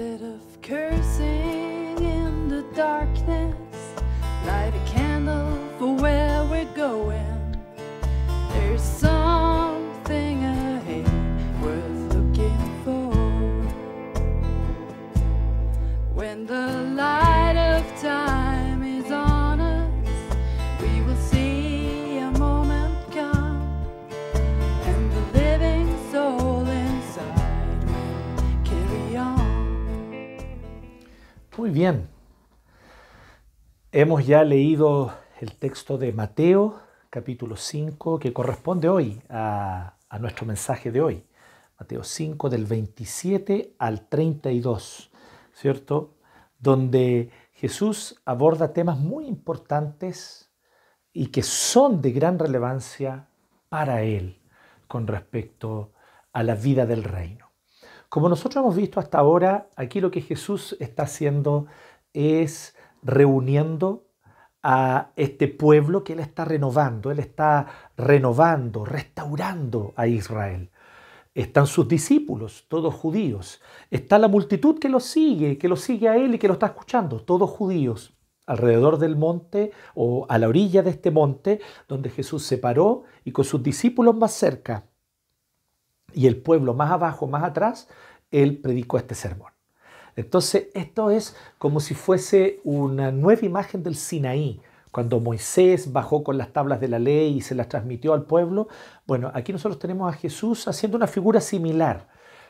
Instead of cursing in the darkness, light a candle for where we're going. There's something ahead worth looking for. When the light Muy bien. Hemos ya leído el texto de Mateo, capítulo 5, que corresponde hoy a, nuestro mensaje de hoy. Mateo 5 del 27 al 32, ¿cierto? Donde Jesús aborda temas muy importantes y que son de gran relevancia para Él con respecto a la vida del reino. Como nosotros hemos visto hasta ahora, aquí lo que Jesús está haciendo es reuniendo a este pueblo que Él está renovando, Él está renovando, restaurando a Israel. Están sus discípulos, todos judíos. Está la multitud que lo sigue, que lo sigue a Él y que lo está escuchando, todos judíos, alrededor del monte o a la orilla de este monte donde Jesús se paró y con sus discípulos más cerca y el pueblo más abajo, más atrás, Él predicó este sermón. Entonces, esto es como si fuese una nueva imagen del Sinaí, cuando Moisés bajó con las tablas de la ley y se las transmitió al pueblo. Bueno, aquí nosotros tenemos a Jesús haciendo una figura similar,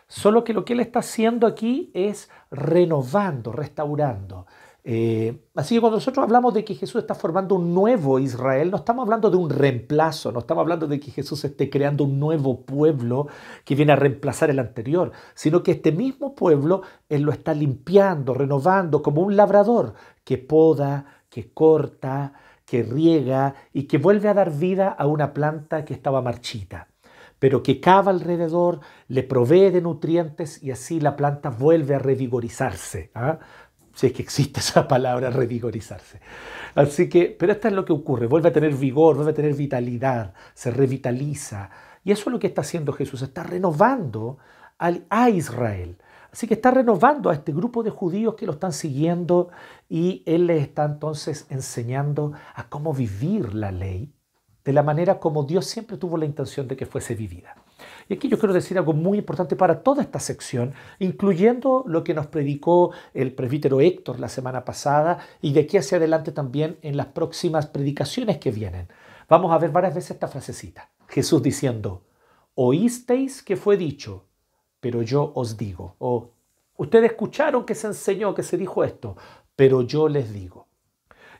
solo que lo que él está haciendo aquí es renovando, restaurando. Eh, así que cuando nosotros hablamos de que Jesús está formando un nuevo Israel, no estamos hablando de un reemplazo, no estamos hablando de que Jesús esté creando un nuevo pueblo que viene a reemplazar el anterior, sino que este mismo pueblo Él lo está limpiando, renovando, como un labrador que poda, que corta, que riega y que vuelve a dar vida a una planta que estaba marchita pero que cava alrededor, le provee de nutrientes y así la planta vuelve a revigorizarse. ¿ah? Si es que existe esa palabra, revigorizarse. Así que, pero esto es lo que ocurre, vuelve a tener vigor, vuelve a tener vitalidad, se revitaliza. Y eso es lo que está haciendo Jesús, está renovando a Israel. Así que está renovando a este grupo de judíos que lo están siguiendo y Él les está entonces enseñando a cómo vivir la ley de la manera como Dios siempre tuvo la intención de que fuese vivida. Y aquí yo quiero decir algo muy importante para toda esta sección, incluyendo lo que nos predicó el presbítero Héctor la semana pasada y de aquí hacia adelante también en las próximas predicaciones que vienen. Vamos a ver varias veces esta frasecita. Jesús diciendo, oísteis que fue dicho, pero yo os digo. O ustedes escucharon que se enseñó, que se dijo esto, pero yo les digo.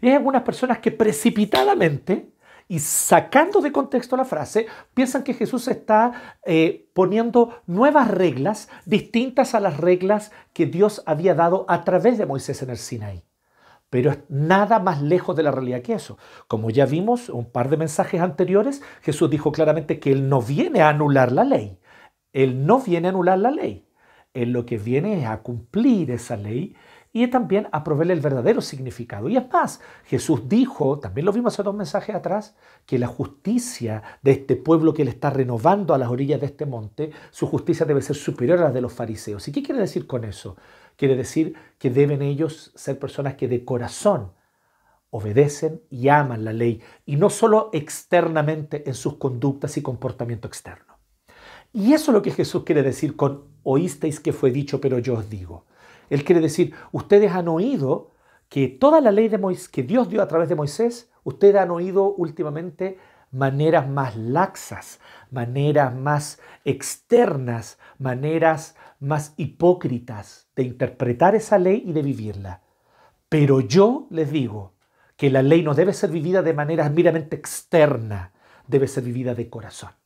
Y hay algunas personas que precipitadamente y sacando de contexto la frase, piensan que Jesús está eh, poniendo nuevas reglas distintas a las reglas que Dios había dado a través de Moisés en el Sinaí. Pero es nada más lejos de la realidad que eso. Como ya vimos un par de mensajes anteriores, Jesús dijo claramente que Él no viene a anular la ley. Él no viene a anular la ley. Él lo que viene es a cumplir esa ley y también a el verdadero significado. Y es más, Jesús dijo, también lo vimos en dos mensajes atrás, que la justicia de este pueblo que él está renovando a las orillas de este monte, su justicia debe ser superior a la de los fariseos. ¿Y qué quiere decir con eso? Quiere decir que deben ellos ser personas que de corazón obedecen y aman la ley, y no solo externamente en sus conductas y comportamiento externo. Y eso es lo que Jesús quiere decir con oísteis que fue dicho, pero yo os digo. Él quiere decir, ustedes han oído que toda la ley de Moisés, que Dios dio a través de Moisés, ustedes han oído últimamente maneras más laxas, maneras más externas, maneras más hipócritas de interpretar esa ley y de vivirla. Pero yo les digo que la ley no debe ser vivida de manera meramente externa, debe ser vivida de corazón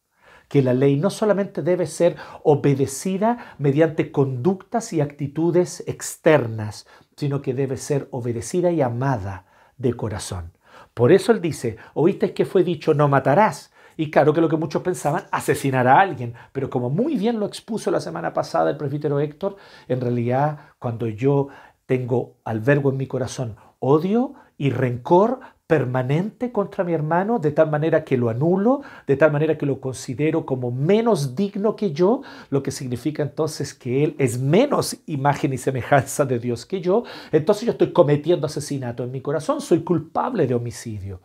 que la ley no solamente debe ser obedecida mediante conductas y actitudes externas, sino que debe ser obedecida y amada de corazón. Por eso él dice, oíste que fue dicho, no matarás. Y claro que lo que muchos pensaban, asesinar a alguien. Pero como muy bien lo expuso la semana pasada el presbítero Héctor, en realidad cuando yo tengo albergo en mi corazón odio y rencor permanente contra mi hermano, de tal manera que lo anulo, de tal manera que lo considero como menos digno que yo, lo que significa entonces que él es menos imagen y semejanza de Dios que yo, entonces yo estoy cometiendo asesinato en mi corazón, soy culpable de homicidio.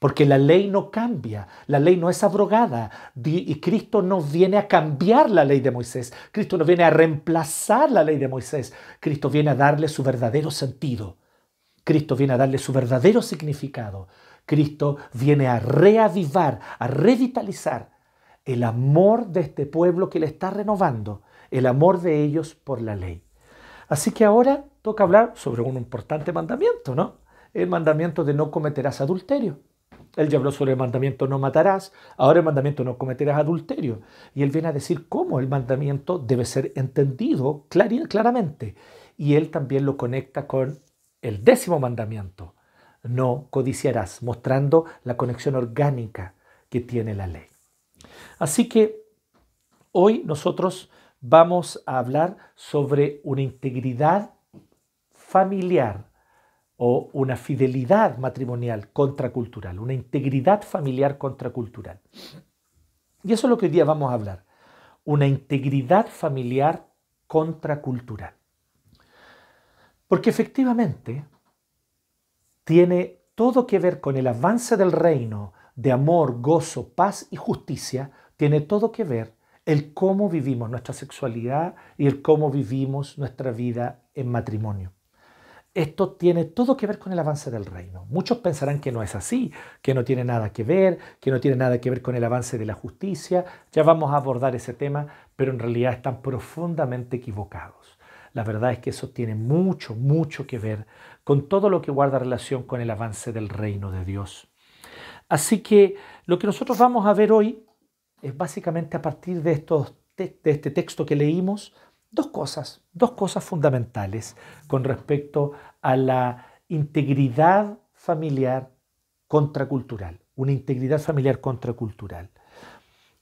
Porque la ley no cambia, la ley no es abrogada y Cristo no viene a cambiar la ley de Moisés, Cristo no viene a reemplazar la ley de Moisés, Cristo viene a darle su verdadero sentido. Cristo viene a darle su verdadero significado. Cristo viene a reavivar, a revitalizar el amor de este pueblo que le está renovando, el amor de ellos por la ley. Así que ahora toca hablar sobre un importante mandamiento, ¿no? El mandamiento de no cometerás adulterio. Él ya habló sobre el mandamiento no matarás, ahora el mandamiento no cometerás adulterio. Y él viene a decir cómo el mandamiento debe ser entendido claramente. Y él también lo conecta con el décimo mandamiento, no codiciarás, mostrando la conexión orgánica que tiene la ley. Así que hoy nosotros vamos a hablar sobre una integridad familiar o una fidelidad matrimonial contracultural, una integridad familiar contracultural. Y eso es lo que hoy día vamos a hablar, una integridad familiar contracultural. Porque efectivamente tiene todo que ver con el avance del reino de amor, gozo, paz y justicia, tiene todo que ver el cómo vivimos nuestra sexualidad y el cómo vivimos nuestra vida en matrimonio. Esto tiene todo que ver con el avance del reino. Muchos pensarán que no es así, que no tiene nada que ver, que no tiene nada que ver con el avance de la justicia. Ya vamos a abordar ese tema, pero en realidad están profundamente equivocados. La verdad es que eso tiene mucho, mucho que ver con todo lo que guarda relación con el avance del reino de Dios. Así que lo que nosotros vamos a ver hoy es básicamente a partir de, estos, de este texto que leímos, dos cosas, dos cosas fundamentales con respecto a la integridad familiar contracultural, una integridad familiar contracultural.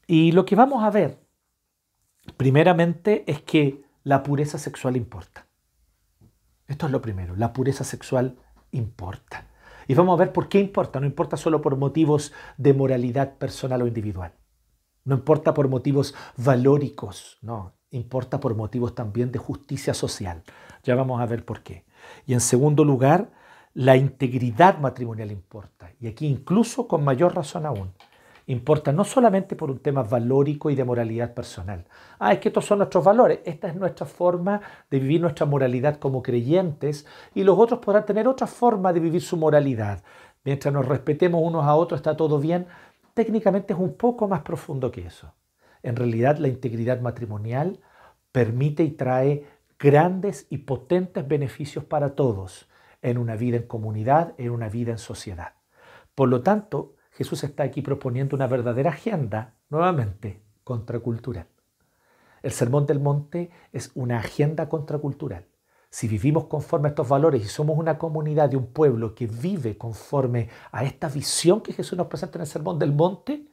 Y lo que vamos a ver, primeramente, es que la pureza sexual importa. Esto es lo primero, la pureza sexual importa. Y vamos a ver por qué importa. No importa solo por motivos de moralidad personal o individual. No importa por motivos valóricos, no. Importa por motivos también de justicia social. Ya vamos a ver por qué. Y en segundo lugar, la integridad matrimonial importa. Y aquí incluso con mayor razón aún importa no solamente por un tema valórico y de moralidad personal. Ah, es que estos son nuestros valores, esta es nuestra forma de vivir nuestra moralidad como creyentes y los otros podrán tener otra forma de vivir su moralidad. Mientras nos respetemos unos a otros está todo bien, técnicamente es un poco más profundo que eso. En realidad la integridad matrimonial permite y trae grandes y potentes beneficios para todos en una vida en comunidad, en una vida en sociedad. Por lo tanto, Jesús está aquí proponiendo una verdadera agenda, nuevamente, contracultural. El Sermón del Monte es una agenda contracultural. Si vivimos conforme a estos valores y somos una comunidad de un pueblo que vive conforme a esta visión que Jesús nos presenta en el Sermón del Monte,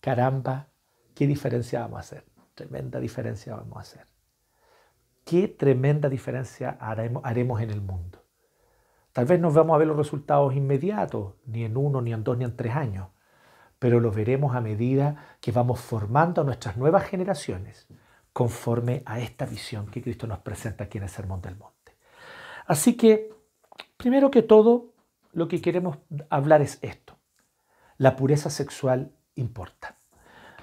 caramba, ¿qué diferencia vamos a hacer? Tremenda diferencia vamos a hacer. ¿Qué tremenda diferencia haremos en el mundo? Tal vez no vamos a ver los resultados inmediatos, ni en uno, ni en dos, ni en tres años, pero lo veremos a medida que vamos formando a nuestras nuevas generaciones conforme a esta visión que Cristo nos presenta aquí en el Sermón del Monte. Así que, primero que todo, lo que queremos hablar es esto. La pureza sexual importa.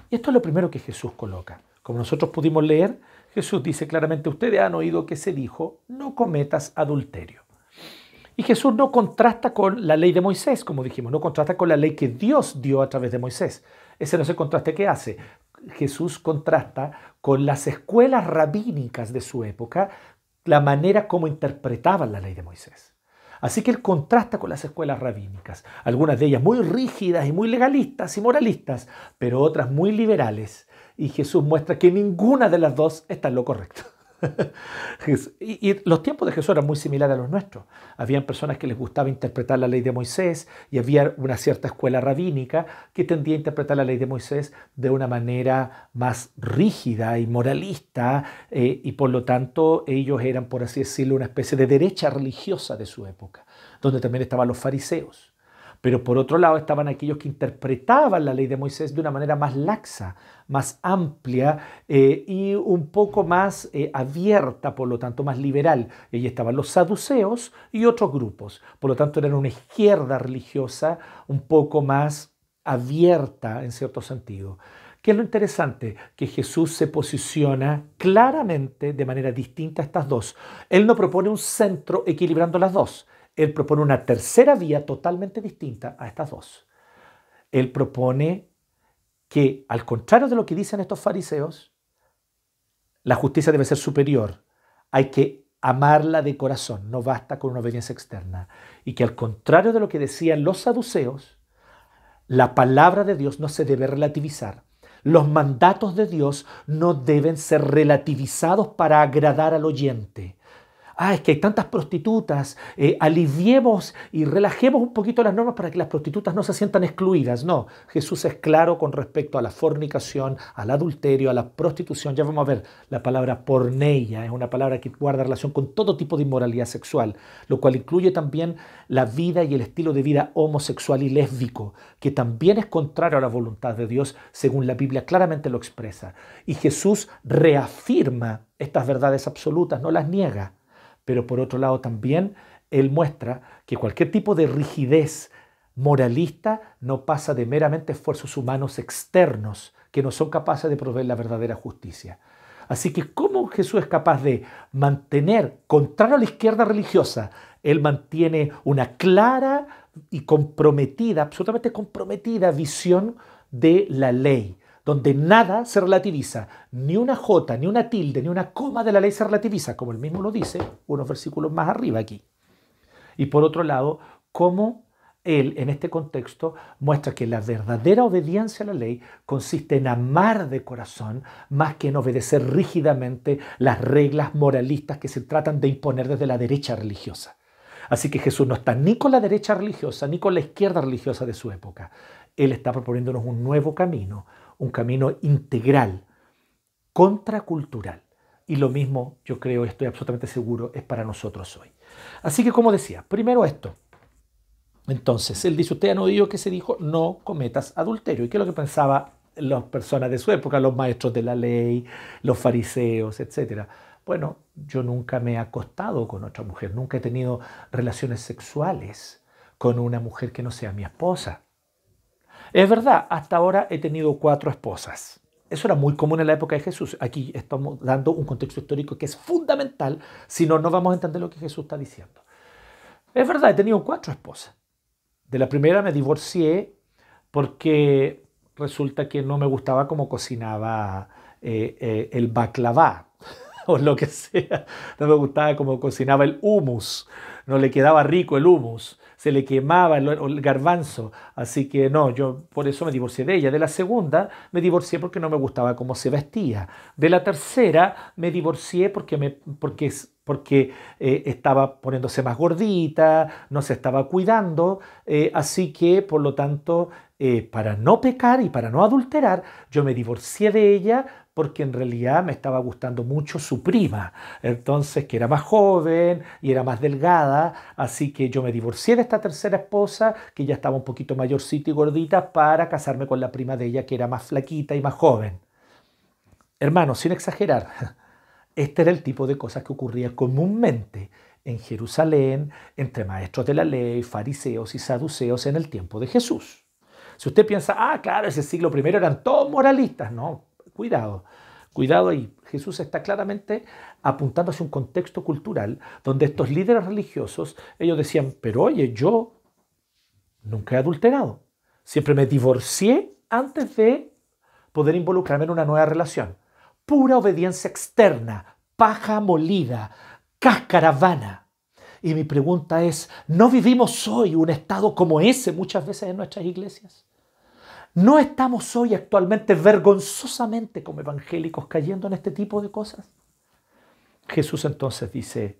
Y esto es lo primero que Jesús coloca. Como nosotros pudimos leer, Jesús dice claramente, ustedes han oído que se dijo, no cometas adulterio. Y Jesús no contrasta con la ley de Moisés, como dijimos, no contrasta con la ley que Dios dio a través de Moisés. Ese no es el contraste que hace. Jesús contrasta con las escuelas rabínicas de su época, la manera como interpretaban la ley de Moisés. Así que él contrasta con las escuelas rabínicas, algunas de ellas muy rígidas y muy legalistas y moralistas, pero otras muy liberales. Y Jesús muestra que ninguna de las dos está en lo correcto. y, los tiempos de Jesús eran muy similares a los nuestros. Habían personas que les gustaba interpretar la ley de Moisés y había una cierta escuela rabínica que tendía a interpretar la ley de Moisés de una manera más rígida y moralista eh, y por lo tanto ellos eran, por así decirlo, una especie de derecha religiosa de su época, donde también estaban los fariseos. Pero por otro lado estaban aquellos que interpretaban la ley de Moisés de una manera más laxa, más amplia eh, y un poco más eh, abierta, por lo tanto más liberal. Y estaban los saduceos y otros grupos. Por lo tanto eran una izquierda religiosa un poco más abierta en cierto sentido. ¿Qué es lo interesante? Que Jesús se posiciona claramente de manera distinta a estas dos. Él no propone un centro equilibrando las dos. Él propone una tercera vía totalmente distinta a estas dos. Él propone que, al contrario de lo que dicen estos fariseos, la justicia debe ser superior. Hay que amarla de corazón, no basta con una obediencia externa. Y que al contrario de lo que decían los saduceos, la palabra de Dios no se debe relativizar. Los mandatos de Dios no deben ser relativizados para agradar al oyente ah, es que hay tantas prostitutas, eh, aliviemos y relajemos un poquito las normas para que las prostitutas no se sientan excluidas. No, Jesús es claro con respecto a la fornicación, al adulterio, a la prostitución. Ya vamos a ver, la palabra porneia es una palabra que guarda relación con todo tipo de inmoralidad sexual, lo cual incluye también la vida y el estilo de vida homosexual y lésbico, que también es contrario a la voluntad de Dios, según la Biblia claramente lo expresa. Y Jesús reafirma estas verdades absolutas, no las niega pero por otro lado también él muestra que cualquier tipo de rigidez moralista no pasa de meramente esfuerzos humanos externos que no son capaces de proveer la verdadera justicia. Así que, ¿cómo Jesús es capaz de mantener, contrario a la izquierda religiosa, él mantiene una clara y comprometida, absolutamente comprometida visión de la ley? Donde nada se relativiza, ni una jota, ni una tilde, ni una coma de la ley se relativiza, como él mismo lo dice unos versículos más arriba aquí. Y por otro lado, cómo él en este contexto muestra que la verdadera obediencia a la ley consiste en amar de corazón más que en obedecer rígidamente las reglas moralistas que se tratan de imponer desde la derecha religiosa. Así que Jesús no está ni con la derecha religiosa ni con la izquierda religiosa de su época. Él está proponiéndonos un nuevo camino, un camino integral, contracultural. Y lo mismo, yo creo, estoy absolutamente seguro, es para nosotros hoy. Así que, como decía, primero esto. Entonces, él dice, usted ha oído que se dijo, no cometas adulterio. ¿Y qué es lo que pensaban las personas de su época, los maestros de la ley, los fariseos, etcétera? Bueno, yo nunca me he acostado con otra mujer, nunca he tenido relaciones sexuales con una mujer que no sea mi esposa. Es verdad, hasta ahora he tenido cuatro esposas. Eso era muy común en la época de Jesús. Aquí estamos dando un contexto histórico que es fundamental, si no, no vamos a entender lo que Jesús está diciendo. Es verdad, he tenido cuatro esposas. De la primera me divorcié porque resulta que no me gustaba cómo cocinaba eh, eh, el baklava o lo que sea. No me gustaba cómo cocinaba el humus. No le quedaba rico el humus se le quemaba el, garbanzo. Así que no, yo por eso me divorcié de ella. De la segunda me divorcié porque no me gustaba cómo se vestía. De la tercera me divorcié porque, me, porque, porque eh, estaba poniéndose más gordita, no se estaba cuidando. Eh, así que, por lo tanto, eh, para no pecar y para no adulterar, yo me divorcié de ella porque en realidad me estaba gustando mucho su prima, entonces que era más joven y era más delgada, así que yo me divorcié de esta tercera esposa, que ya estaba un poquito mayorcita y gordita, para casarme con la prima de ella, que era más flaquita y más joven. Hermanos, sin exagerar, este era el tipo de cosas que ocurría comúnmente en Jerusalén entre maestros de la ley, fariseos y saduceos en el tiempo de Jesús. Si usted piensa, ah, claro, ese siglo primero eran todos moralistas, no, Cuidado, cuidado ahí. Jesús está claramente apuntando hacia un contexto cultural donde estos líderes religiosos, ellos decían, pero oye, yo nunca he adulterado. Siempre me divorcié antes de poder involucrarme en una nueva relación. Pura obediencia externa, paja molida, cáscara vana. Y mi pregunta es, ¿no vivimos hoy un estado como ese muchas veces en nuestras iglesias? ¿No estamos hoy actualmente vergonzosamente como evangélicos cayendo en este tipo de cosas? Jesús entonces dice,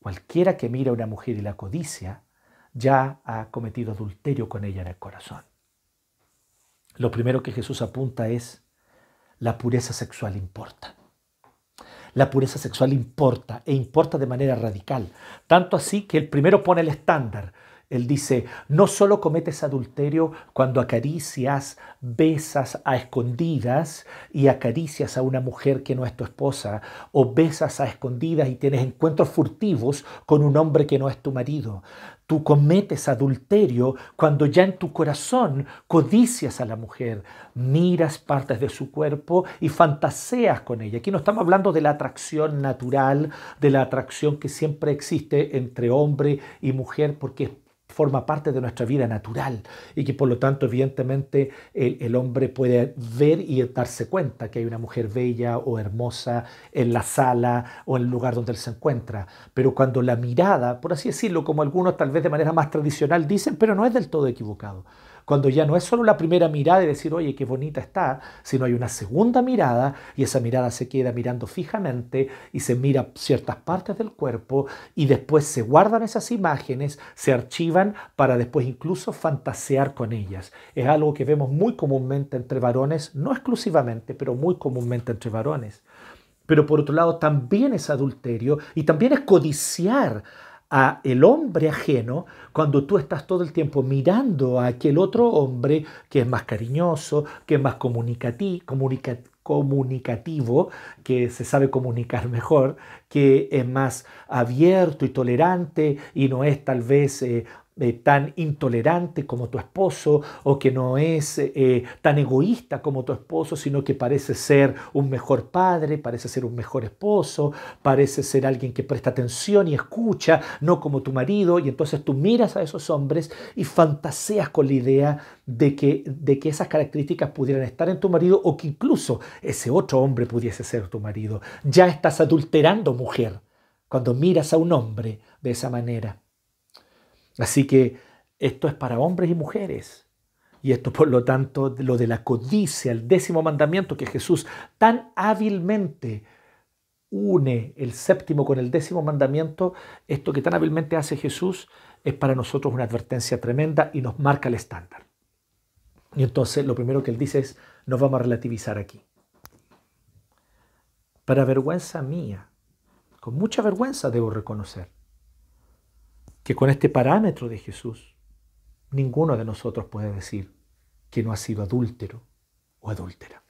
cualquiera que mira a una mujer y la codicia, ya ha cometido adulterio con ella en el corazón. Lo primero que Jesús apunta es, la pureza sexual importa. La pureza sexual importa e importa de manera radical. Tanto así que el primero pone el estándar Él dice, no solo cometes adulterio cuando acaricias, besas a escondidas y acaricias a una mujer que no es tu esposa, o besas a escondidas y tienes encuentros furtivos con un hombre que no es tu marido. Tú cometes adulterio cuando ya en tu corazón codicias a la mujer, miras partes de su cuerpo y fantaseas con ella. Aquí no estamos hablando de la atracción natural, de la atracción que siempre existe entre hombre y mujer, porque es forma parte de nuestra vida natural y que por lo tanto evidentemente el, hombre puede ver y darse cuenta que hay una mujer bella o hermosa en la sala o en el lugar donde él se encuentra. Pero cuando la mirada, por así decirlo, como algunos tal vez de manera más tradicional dicen, pero no es del todo equivocado cuando ya no es solo la primera mirada y decir, oye, qué bonita está, sino hay una segunda mirada y esa mirada se queda mirando fijamente y se mira ciertas partes del cuerpo y después se guardan esas imágenes, se archivan para después incluso fantasear con ellas. Es algo que vemos muy comúnmente entre varones, no exclusivamente, pero muy comúnmente entre varones. Pero por otro lado también es adulterio y también es codiciar a el hombre ajeno cuando tú estás todo el tiempo mirando a aquel otro hombre que es más cariñoso, que es más comunicativo, que se sabe comunicar mejor, que es más abierto y tolerante y no es tal vez eh, eh, tan intolerante como tu esposo o que no es eh, tan egoísta como tu esposo, sino que parece ser un mejor padre, parece ser un mejor esposo, parece ser alguien que presta atención y escucha, no como tu marido, y entonces tú miras a esos hombres y fantaseas con la idea de que, de que esas características pudieran estar en tu marido o que incluso ese otro hombre pudiese ser tu marido. Ya estás adulterando mujer cuando miras a un hombre de esa manera. Así que esto es para hombres y mujeres. Y esto, por lo tanto, lo de la codicia, el décimo mandamiento que Jesús tan hábilmente une el séptimo con el décimo mandamiento, esto que tan hábilmente hace Jesús es para nosotros una advertencia tremenda y nos marca el estándar. Y entonces lo primero que él dice es, nos vamos a relativizar aquí. Para vergüenza mía, con mucha vergüenza debo reconocer, que con este parámetro de Jesús, ninguno de nosotros puede decir que no ha sido adúltero o adúltera.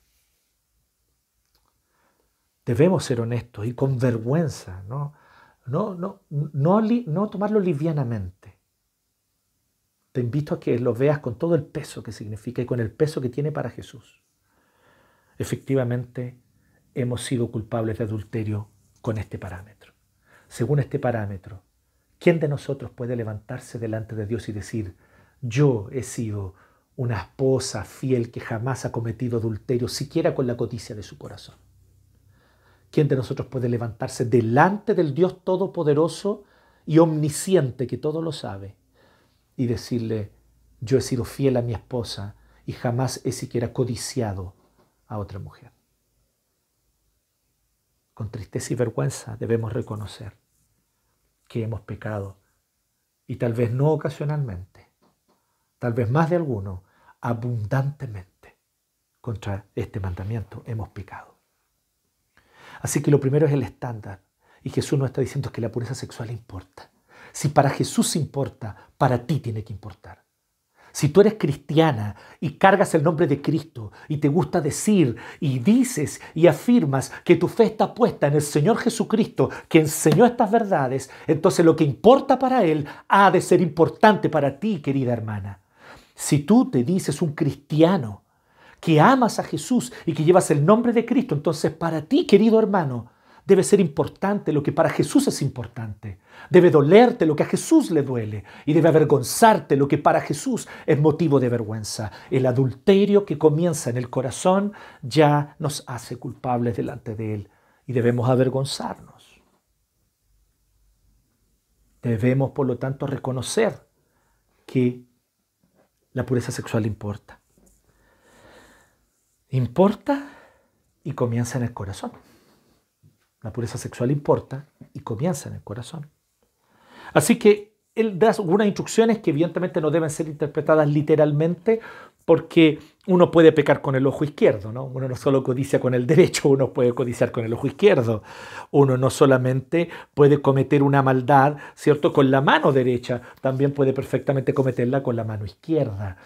Debemos ser honestos y con vergüenza, ¿no? No, no, no, no tomarlo livianamente. Te invito a que lo veas con todo el peso que significa y con el peso que tiene para Jesús. Efectivamente, hemos sido culpables de adulterio con este parámetro. Según este parámetro, ¿Quién de nosotros puede levantarse delante de Dios y decir, yo he sido una esposa fiel que jamás ha cometido adulterio, siquiera con la codicia de su corazón? ¿Quién de nosotros puede levantarse delante del Dios Todopoderoso y omnisciente que todo lo sabe y decirle, yo he sido fiel a mi esposa y jamás he siquiera codiciado a otra mujer? Con tristeza y vergüenza debemos reconocer que hemos pecado. Y tal vez no ocasionalmente, tal vez más de alguno, abundantemente contra este mandamiento hemos pecado. Así que lo primero es el estándar. Y Jesús nos está diciendo que la pureza sexual importa. Si para Jesús importa, para ti tiene que importar. Si tú eres cristiana y cargas el nombre de Cristo y te gusta decir y dices y afirmas que tu fe está puesta en el Señor Jesucristo que enseñó estas verdades, entonces lo que importa para Él ha de ser importante para ti, querida hermana. Si tú te dices un cristiano que amas a Jesús y que llevas el nombre de Cristo, entonces para ti, querido hermano, debe ser importante lo que para Jesús es importante. Debe dolerte lo que a Jesús le duele y debe avergonzarte lo que para Jesús es motivo de vergüenza. El adulterio que comienza en el corazón ya nos hace culpables delante de Él y debemos avergonzarnos. Debemos, por lo tanto, reconocer que la pureza sexual importa. Importa y comienza en el corazón. La pureza sexual importa y comienza en el corazón. Así que él da algunas instrucciones que evidentemente no deben ser interpretadas literalmente porque uno puede pecar con el ojo izquierdo, ¿no? Uno no solo codicia con el derecho, uno puede codiciar con el ojo izquierdo. Uno no solamente puede cometer una maldad, ¿cierto? Con la mano derecha, también puede perfectamente cometerla con la mano izquierda.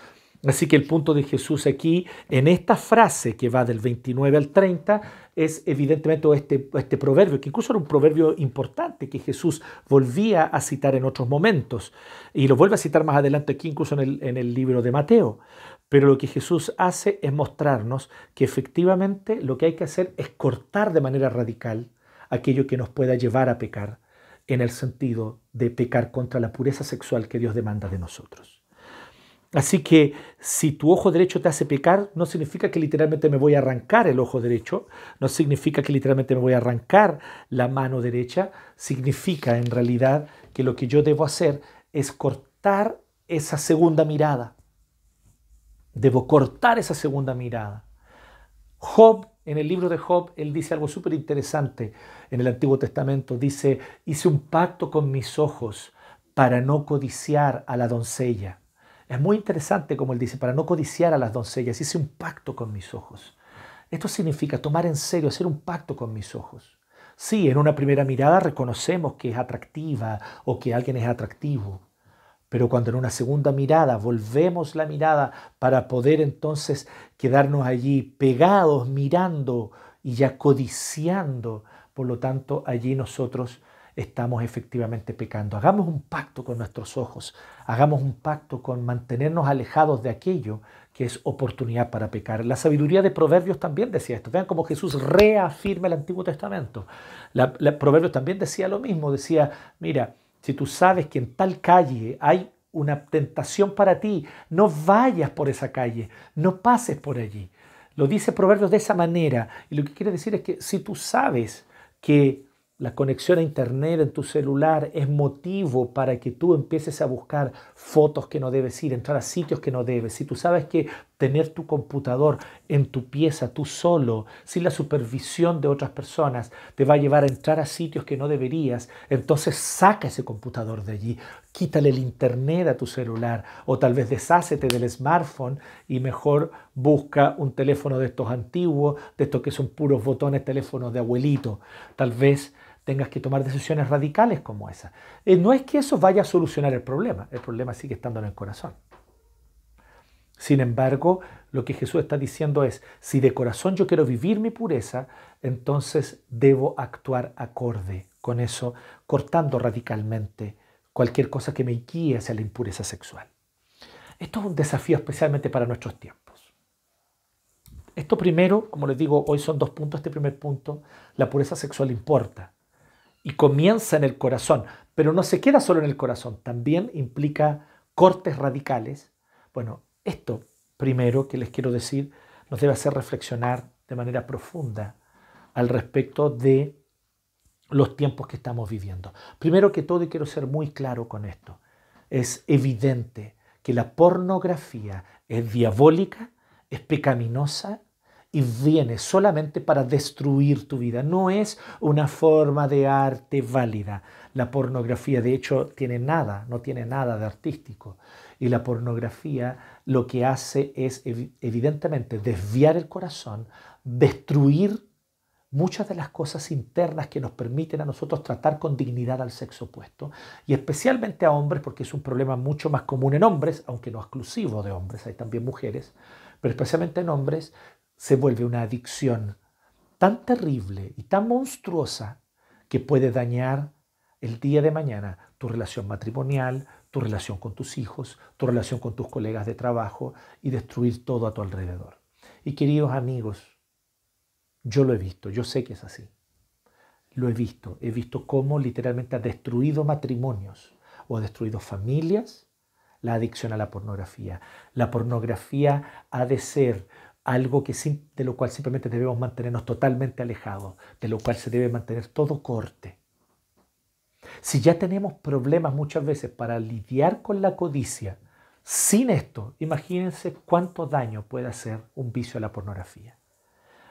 Así que el punto de Jesús aquí, en esta frase que va del 29 al 30, es evidentemente este, este proverbio, que incluso era un proverbio importante que Jesús volvía a citar en otros momentos. Y lo vuelve a citar más adelante aquí, incluso en el, en el libro de Mateo. Pero lo que Jesús hace es mostrarnos que efectivamente lo que hay que hacer es cortar de manera radical aquello que nos pueda llevar a pecar, en el sentido de pecar contra la pureza sexual que Dios demanda de nosotros. Así que si tu ojo derecho te hace pecar, no significa que literalmente me voy a arrancar el ojo derecho, no significa que literalmente me voy a arrancar la mano derecha, significa en realidad que lo que yo debo hacer es cortar esa segunda mirada. Debo cortar esa segunda mirada. Job, en el libro de Job, él dice algo súper interesante en el Antiguo Testamento. Dice, hice un pacto con mis ojos para no codiciar a la doncella. Es muy interesante como él dice, para no codiciar a las doncellas, hice un pacto con mis ojos. Esto significa tomar en serio, hacer un pacto con mis ojos. Sí, en una primera mirada reconocemos que es atractiva o que alguien es atractivo, pero cuando en una segunda mirada volvemos la mirada para poder entonces quedarnos allí pegados, mirando y ya codiciando, por lo tanto allí nosotros estamos efectivamente pecando. Hagamos un pacto con nuestros ojos, hagamos un pacto con mantenernos alejados de aquello que es oportunidad para pecar. La sabiduría de Proverbios también decía esto. Vean cómo Jesús reafirma el Antiguo Testamento. La, Proverbios también decía lo mismo, decía, mira, si tú sabes que en tal calle hay una tentación para ti, no vayas por esa calle, no pases por allí. Lo dice Proverbios de esa manera. Y lo que quiere decir es que si tú sabes que la conexión a Internet en tu celular es motivo para que tú empieces a buscar fotos que no debes ir, entrar a sitios que no debes. Si tú sabes que tener tu computador en tu pieza, tú solo, sin la supervisión de otras personas, te va a llevar a entrar a sitios que no deberías, entonces saca ese computador de allí, quítale el Internet a tu celular o tal vez deshácete del smartphone y mejor busca un teléfono de estos antiguos, de estos que son puros botones, teléfonos de abuelito. Tal vez tengas que tomar decisiones radicales como esa. Eh, no es que eso vaya a solucionar el problema, el problema sigue estando en el corazón. Sin embargo, lo que Jesús está diciendo es, si de corazón yo quiero vivir mi pureza, entonces debo actuar acorde con eso, cortando radicalmente cualquier cosa que me guíe hacia la impureza sexual. Esto es un desafío especialmente para nuestros tiempos. Esto primero, como les digo, hoy son dos puntos. Este primer punto, la pureza sexual importa y comienza en el corazón, pero no se queda solo en el corazón, también implica cortes radicales. Bueno, esto primero que les quiero decir nos debe hacer reflexionar de manera profunda al respecto de los tiempos que estamos viviendo. Primero que todo, y quiero ser muy claro con esto, es evidente que la pornografía es diabólica, es pecaminosa y viene solamente para destruir tu vida. No es una forma de arte válida. La pornografía, de hecho, tiene nada, no tiene nada de artístico. Y la pornografía lo que hace es, evidentemente, desviar el corazón, destruir muchas de las cosas internas que nos permiten a nosotros tratar con dignidad al sexo opuesto, y especialmente a hombres, porque es un problema mucho más común en hombres, aunque no exclusivo de hombres, hay también mujeres, pero especialmente en hombres, se vuelve una adicción tan terrible y tan monstruosa que puede dañar el día de mañana tu relación matrimonial, tu relación con tus hijos, tu relación con tus colegas de trabajo y destruir todo a tu alrededor. Y queridos amigos, yo lo he visto, yo sé que es así. Lo he visto, he visto cómo literalmente ha destruido matrimonios o ha destruido familias la adicción a la pornografía. La pornografía ha de ser algo que, de lo cual simplemente debemos mantenernos totalmente alejados, de lo cual se debe mantener todo corte. Si ya tenemos problemas muchas veces para lidiar con la codicia, sin esto, imagínense cuánto daño puede hacer un vicio a la pornografía.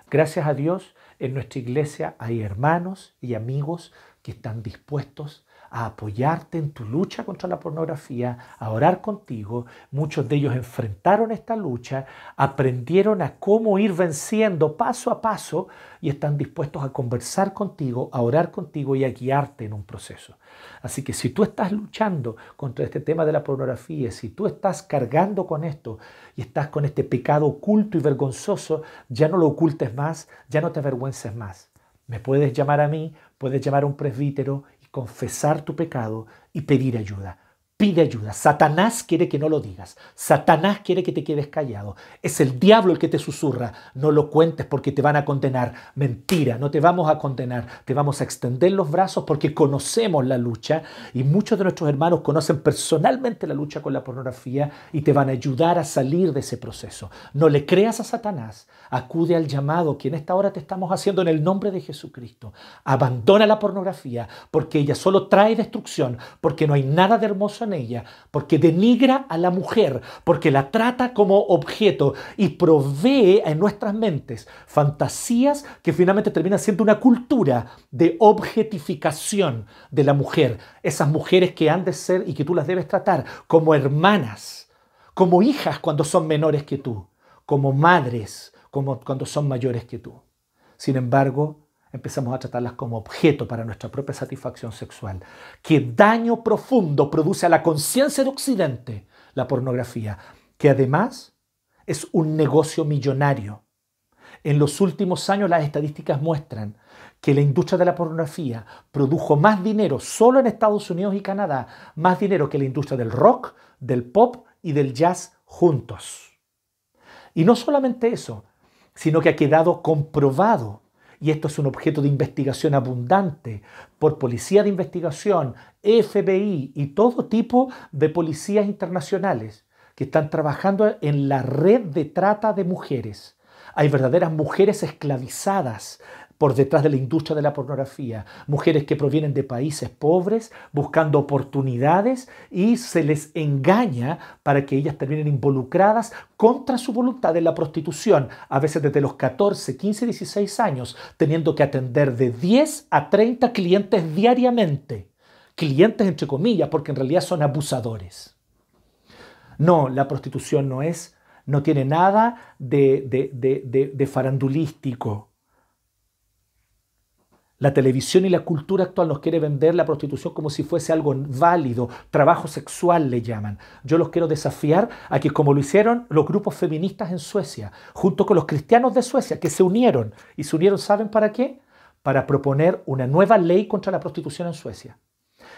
Gracias a Dios, en nuestra iglesia hay hermanos y amigos que están dispuestos a apoyarte en tu lucha contra la pornografía, a orar contigo. Muchos de ellos enfrentaron esta lucha, aprendieron a cómo ir venciendo paso a paso y están dispuestos a conversar contigo, a orar contigo y a guiarte en un proceso. Así que si tú estás luchando contra este tema de la pornografía, si tú estás cargando con esto y estás con este pecado oculto y vergonzoso, ya no lo ocultes más, ya no te avergüences más. Me puedes llamar a mí, puedes llamar a un presbítero confesar tu pecado y pedir ayuda. Pide ayuda. Satanás quiere que no lo digas. Satanás quiere que te quedes callado. Es el diablo el que te susurra. No lo cuentes porque te van a condenar. Mentira, no te vamos a condenar. Te vamos a extender los brazos porque conocemos la lucha y muchos de nuestros hermanos conocen personalmente la lucha con la pornografía y te van a ayudar a salir de ese proceso. No le creas a Satanás. Acude al llamado que en esta hora te estamos haciendo en el nombre de Jesucristo. Abandona la pornografía porque ella solo trae destrucción, porque no hay nada de hermoso en ella, porque denigra a la mujer, porque la trata como objeto y provee en nuestras mentes fantasías que finalmente terminan siendo una cultura de objetificación de la mujer. Esas mujeres que han de ser y que tú las debes tratar como hermanas, como hijas cuando son menores que tú, como madres como cuando son mayores que tú. Sin embargo, empezamos a tratarlas como objeto para nuestra propia satisfacción sexual. ¿Qué daño profundo produce a la conciencia de Occidente la pornografía? Que además es un negocio millonario. En los últimos años las estadísticas muestran que la industria de la pornografía produjo más dinero solo en Estados Unidos y Canadá, más dinero que la industria del rock, del pop y del jazz juntos. Y no solamente eso, sino que ha quedado comprobado y esto es un objeto de investigación abundante por policía de investigación, FBI y todo tipo de policías internacionales que están trabajando en la red de trata de mujeres. Hay verdaderas mujeres esclavizadas por detrás de la industria de la pornografía, mujeres que provienen de países pobres buscando oportunidades y se les engaña para que ellas terminen involucradas contra su voluntad en la prostitución, a veces desde los 14, 15, 16 años, teniendo que atender de 10 a 30 clientes diariamente. Clientes entre comillas, porque en realidad son abusadores. No, la prostitución no es, no tiene nada de, de, de farandulístico la televisión y la cultura actual nos quiere vender la prostitución como si fuese algo válido, trabajo sexual le llaman. Yo los quiero desafiar a que como lo hicieron los grupos feministas en Suecia, junto con los cristianos de Suecia, que se unieron. ¿Y se unieron, saben para qué? Para proponer una nueva ley contra la prostitución en Suecia.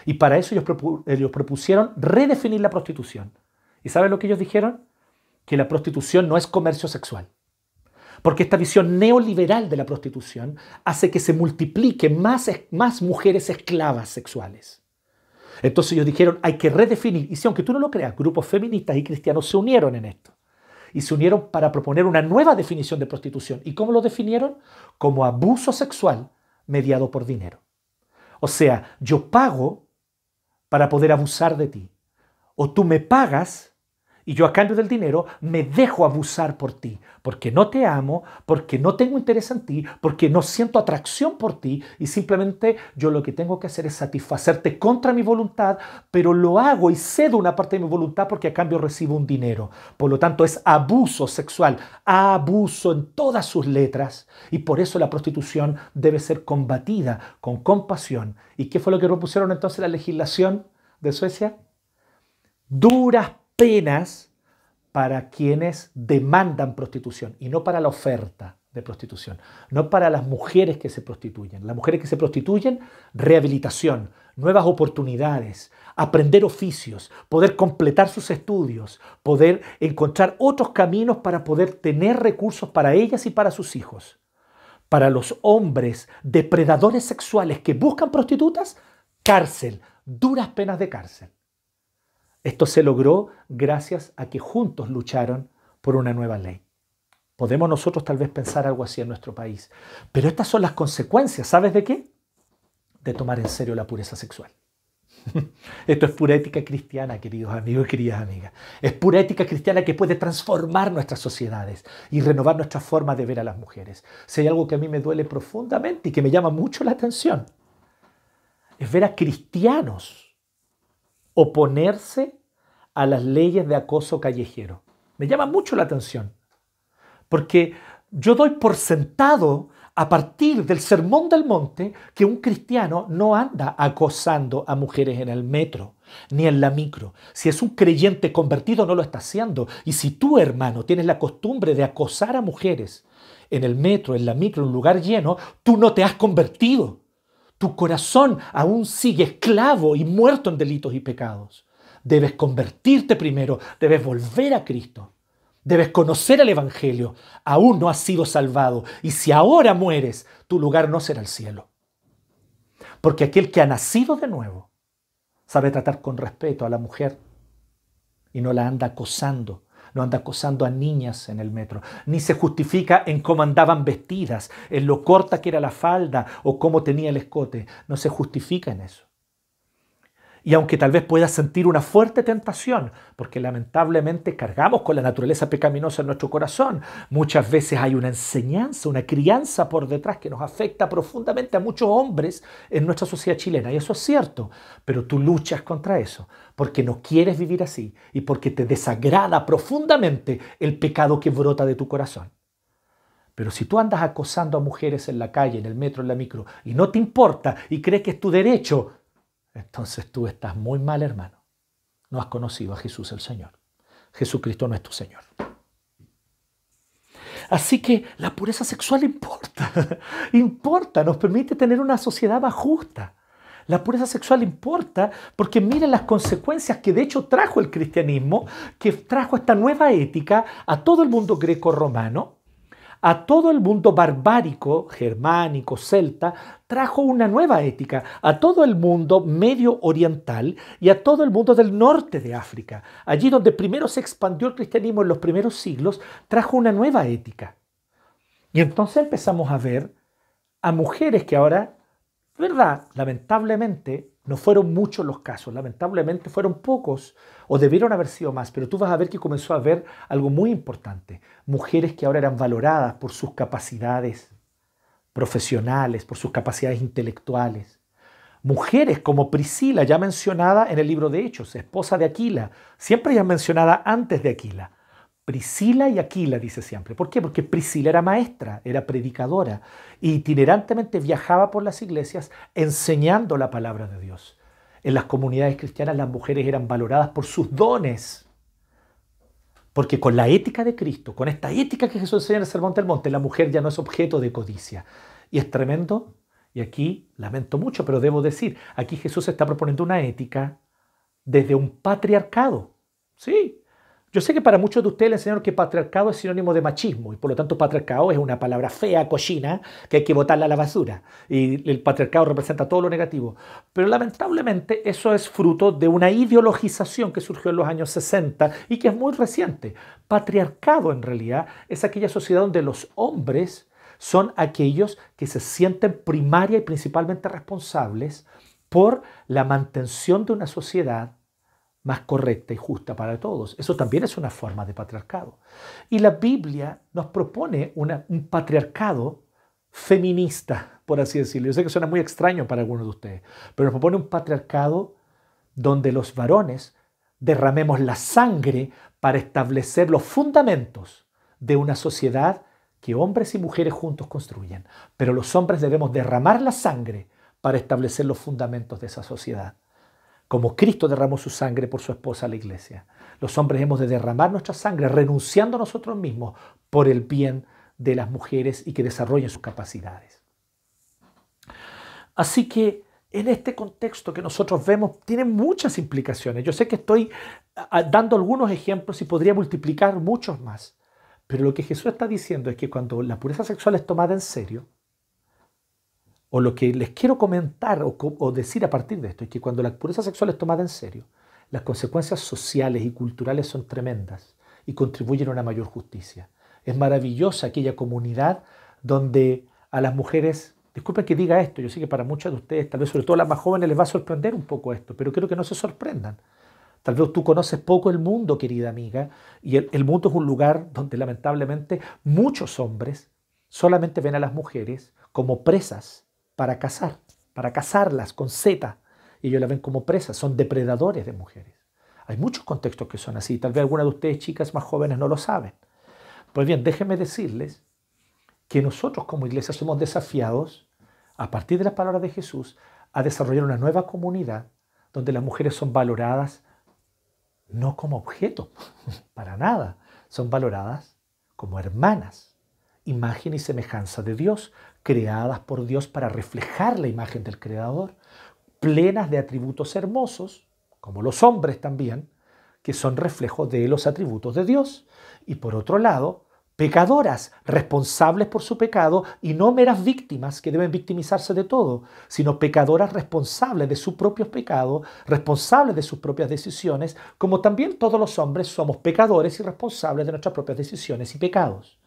Y para eso ellos, propusieron redefinir la prostitución. ¿Y saben lo que ellos dijeron? Que la prostitución no es comercio sexual. Porque esta visión neoliberal de la prostitución hace que se multipliquen más, mujeres esclavas sexuales. Entonces ellos dijeron, hay que redefinir, y si aunque tú no lo creas, grupos feministas y cristianos se unieron en esto. Y se unieron para proponer una nueva definición de prostitución. ¿Y cómo lo definieron? Como abuso sexual mediado por dinero. O sea, yo pago para poder abusar de ti. O tú me pagas y yo a cambio del dinero me dejo abusar por ti, porque no te amo, porque no tengo interés en ti, porque no siento atracción por ti y simplemente yo lo que tengo que hacer es satisfacerte contra mi voluntad, pero lo hago y cedo una parte de mi voluntad porque a cambio recibo un dinero. Por lo tanto es abuso sexual, abuso en todas sus letras y por eso la prostitución debe ser combatida con compasión. ¿Y qué fue lo que propusieron entonces la legislación de Suecia? Duras penas para quienes demandan prostitución y no para la oferta de prostitución, no para las mujeres que se prostituyen. Las mujeres que se prostituyen, rehabilitación, nuevas oportunidades, aprender oficios, poder completar sus estudios, poder encontrar otros caminos para poder tener recursos para ellas y para sus hijos. Para los hombres depredadores sexuales que buscan prostitutas, cárcel, duras penas de cárcel. Esto se logró gracias a que juntos lucharon por una nueva ley. Podemos nosotros tal vez pensar algo así en nuestro país, pero estas son las consecuencias, ¿sabes de qué? De tomar en serio la pureza sexual. Esto es pura ética cristiana, queridos amigos y queridas amigas. Es pura ética cristiana que puede transformar nuestras sociedades y renovar nuestra forma de ver a las mujeres. Si hay algo que a mí me duele profundamente y que me llama mucho la atención, es ver a cristianos oponerse a las leyes de acoso callejero. Me llama mucho la atención, porque yo doy por sentado a partir del sermón del monte que un cristiano no anda acosando a mujeres en el metro ni en la micro. Si es un creyente convertido no lo está haciendo. Y si tú, hermano, tienes la costumbre de acosar a mujeres en el metro, en la micro, en un lugar lleno, tú no te has convertido. Tu corazón aún sigue esclavo y muerto en delitos y pecados. Debes convertirte primero, debes volver a Cristo. Debes conocer el Evangelio. Aún no has sido salvado. Y si ahora mueres, tu lugar no será el cielo. Porque aquel que ha nacido de nuevo sabe tratar con respeto a la mujer y no la anda acosando. No anda acosando a niñas en el metro, ni se justifica en cómo andaban vestidas, en lo corta que era la falda o cómo tenía el escote. No se justifica en eso. Y aunque tal vez puedas sentir una fuerte tentación, porque lamentablemente cargamos con la naturaleza pecaminosa en nuestro corazón, muchas veces hay una enseñanza, una crianza por detrás que nos afecta profundamente a muchos hombres en nuestra sociedad chilena. Y eso es cierto, pero tú luchas contra eso, porque no quieres vivir así y porque te desagrada profundamente el pecado que brota de tu corazón. Pero si tú andas acosando a mujeres en la calle, en el metro, en la micro, y no te importa y crees que es tu derecho, entonces tú estás muy mal, hermano. No has conocido a Jesús el Señor. Jesucristo no es tu Señor. Así que la pureza sexual importa, importa, nos permite tener una sociedad más justa. La pureza sexual importa porque miren las consecuencias que de hecho trajo el cristianismo, que trajo esta nueva ética a todo el mundo greco-romano a todo el mundo barbárico, germánico, celta, trajo una nueva ética, a todo el mundo medio oriental y a todo el mundo del norte de África. Allí donde primero se expandió el cristianismo en los primeros siglos, trajo una nueva ética. Y entonces empezamos a ver a mujeres que ahora, ¿verdad? Lamentablemente, no fueron muchos los casos, lamentablemente fueron pocos o debieron haber sido más, pero tú vas a ver que comenzó a haber algo muy importante. Mujeres que ahora eran valoradas por sus capacidades profesionales, por sus capacidades intelectuales. Mujeres como Priscila, ya mencionada en el libro de Hechos, esposa de Aquila, siempre ya mencionada antes de Aquila. Priscila y Aquila, dice siempre. ¿Por qué? Porque Priscila era maestra, era predicadora, y itinerantemente viajaba por las iglesias enseñando la palabra de Dios. En las comunidades cristianas las mujeres eran valoradas por sus dones. Porque con la ética de Cristo, con esta ética que Jesús enseña en el Sermón del Monte, la mujer ya no es objeto de codicia. Y es tremendo, y aquí lamento mucho, pero debo decir, aquí Jesús está proponiendo una ética desde un patriarcado. Sí, yo sé que para muchos de ustedes le enseñaron que patriarcado es sinónimo de machismo y por lo tanto patriarcado es una palabra fea, cochina, que hay que botarla a la basura. Y el patriarcado representa todo lo negativo. Pero lamentablemente eso es fruto de una ideologización que surgió en los años 60 y que es muy reciente. Patriarcado en realidad es aquella sociedad donde los hombres son aquellos que se sienten primaria y principalmente responsables por la mantención de una sociedad más correcta y justa para todos. Eso también es una forma de patriarcado. Y la Biblia nos propone un patriarcado feminista, por así decirlo. Yo sé que suena muy extraño para algunos de ustedes, pero nos propone un patriarcado donde los varones derramemos la sangre para establecer los fundamentos de una sociedad que hombres y mujeres juntos construyen. Pero los hombres debemos derramar la sangre para establecer los fundamentos de esa sociedad como Cristo derramó su sangre por su esposa la iglesia. Los hombres hemos de derramar nuestra sangre renunciando a nosotros mismos por el bien de las mujeres y que desarrollen sus capacidades. Así que en este contexto que nosotros vemos tiene muchas implicaciones. Yo sé que estoy dando algunos ejemplos y podría multiplicar muchos más, pero lo que Jesús está diciendo es que cuando la pureza sexual es tomada en serio, o lo que les quiero comentar o, decir a partir de esto es que cuando la pureza sexual es tomada en serio, las consecuencias sociales y culturales son tremendas y contribuyen a una mayor justicia. Es maravillosa aquella comunidad donde a las mujeres, disculpen que diga esto, yo sé que para muchas de ustedes, tal vez sobre todo las más jóvenes, les va a sorprender un poco esto, pero quiero que no se sorprendan. Tal vez tú conoces poco el mundo, querida amiga, y el mundo es un lugar donde lamentablemente muchos hombres solamente ven a las mujeres como presas para casar. para cazarlas con Z. Y ellos las ven como presas, son depredadores de mujeres. Hay muchos contextos que son así. Tal vez algunas de ustedes, chicas más jóvenes, no lo saben. Pues bien, déjenme decirles que nosotros como iglesia somos desafiados, a partir de las palabras de Jesús, a desarrollar una nueva comunidad donde las mujeres son valoradas no como objeto, para nada, son valoradas como hermanas, imagen y semejanza de Dios, creadas por Dios para reflejar la imagen del Creador, plenas de atributos hermosos, como los hombres también, que son reflejos de los atributos de Dios. Y por otro lado, pecadoras, responsables por su pecado y no meras víctimas que deben victimizarse de todo, sino pecadoras responsables de sus propios pecados, responsables de sus propias decisiones, como también todos los hombres somos pecadores y responsables de nuestras propias decisiones y pecados.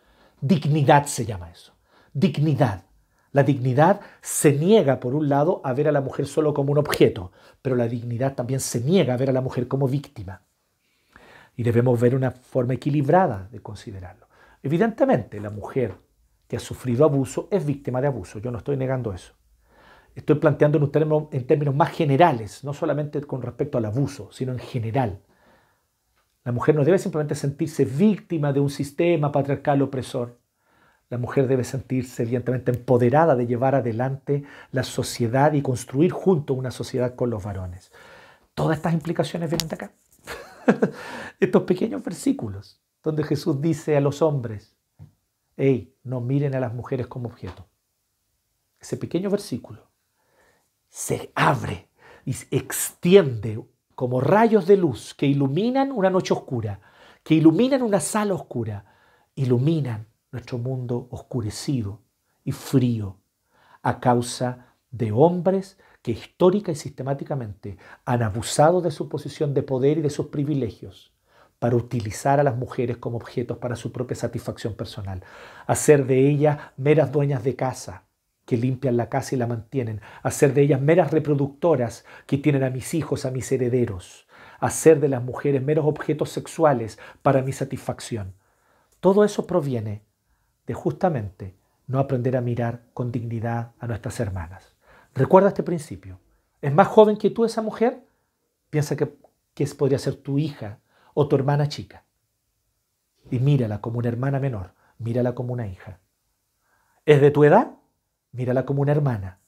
Dignidad se llama eso. Dignidad. La dignidad se niega, por un lado, a ver a la mujer solo como un objeto, pero la dignidad también se niega a ver a la mujer como víctima. Y debemos ver una forma equilibrada de considerarlo. Evidentemente, la mujer que ha sufrido abuso es víctima de abuso. Yo no estoy negando eso. Estoy planteando en, en términos más generales, no solamente con respecto al abuso, sino en general. La mujer no debe simplemente sentirse víctima de un sistema patriarcal opresor. La mujer debe sentirse evidentemente empoderada de llevar adelante la sociedad y construir junto una sociedad con los varones. Todas estas implicaciones vienen de acá. Estos pequeños versículos donde Jesús dice a los hombres, hey, no miren a las mujeres como objeto. Ese pequeño versículo se abre y se extiende como rayos de luz que iluminan una noche oscura, que iluminan una sala oscura, iluminan nuestro mundo oscurecido y frío a causa de hombres que histórica y sistemáticamente han abusado de su posición de poder y de sus privilegios para utilizar a las mujeres como objetos para su propia satisfacción personal, hacer de ellas meras dueñas de casa que limpian la casa y la mantienen, hacer de ellas meras reproductoras que tienen a mis hijos, a mis herederos, hacer de las mujeres meros objetos sexuales para mi satisfacción. Todo eso proviene de justamente no aprender a mirar con dignidad a nuestras hermanas. Recuerda este principio. ¿Es más joven que tú esa mujer? Piensa que, que podría ser tu hija o tu hermana chica. Y mírala como una hermana menor, mírala como una hija. ¿Es de tu edad? Mírala como una hermana.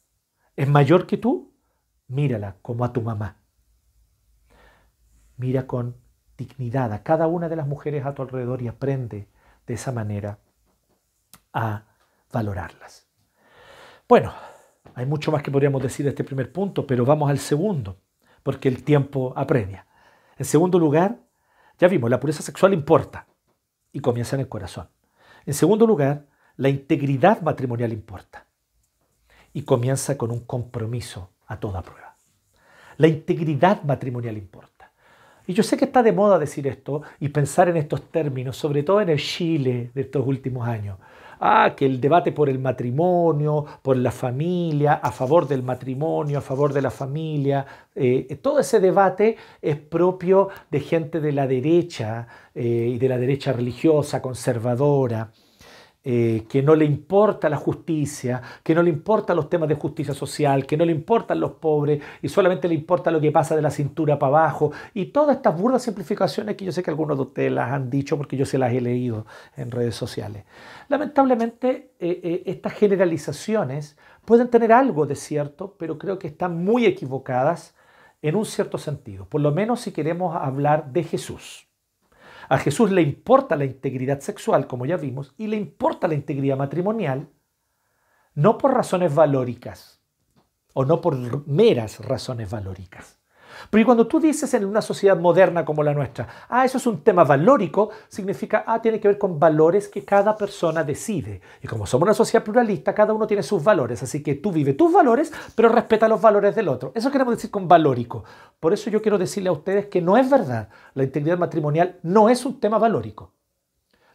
¿Es mayor que tú? Mírala como a tu mamá. Mira con dignidad a cada una de las mujeres a tu alrededor y aprende de esa manera a valorarlas. Bueno, hay mucho más que podríamos decir de este primer punto, pero vamos al segundo, porque el tiempo apremia. En segundo lugar, ya vimos, la pureza sexual importa y comienza en el corazón. En segundo lugar, la integridad matrimonial importa y comienza con un compromiso a toda prueba. La integridad matrimonial importa. Y yo sé que está de moda decir esto y pensar en estos términos, sobre todo en el Chile de estos últimos años ah, que el debate por el matrimonio, por la familia, a favor del matrimonio, a favor de la familia, eh, todo ese debate es propio de gente de la derecha eh, y de la derecha religiosa, conservadora. Eh, que no le importa la justicia, que no le importan los temas de justicia social, que no le importan los pobres y solamente le importa lo que pasa de la cintura para abajo y todas estas burdas simplificaciones que yo sé que algunos de ustedes las han dicho porque yo se las he leído en redes sociales. Lamentablemente eh, eh, estas generalizaciones pueden tener algo de cierto, pero creo que están muy equivocadas en un cierto sentido, por lo menos si queremos hablar de Jesús. A Jesús le importa la integridad sexual, como ya vimos, y le importa la integridad matrimonial, no por razones valóricas o no por meras razones valóricas, porque cuando tú dices en una sociedad moderna como la nuestra, ah, eso es un tema valórico, significa, ah, tiene que ver con valores que cada persona decide. Y como somos una sociedad pluralista, cada uno tiene sus valores. Así que tú vive tus valores, pero respeta los valores del otro. Eso queremos decir con valórico. Por eso yo quiero decirle a ustedes que no es verdad. La integridad matrimonial no es un tema valórico.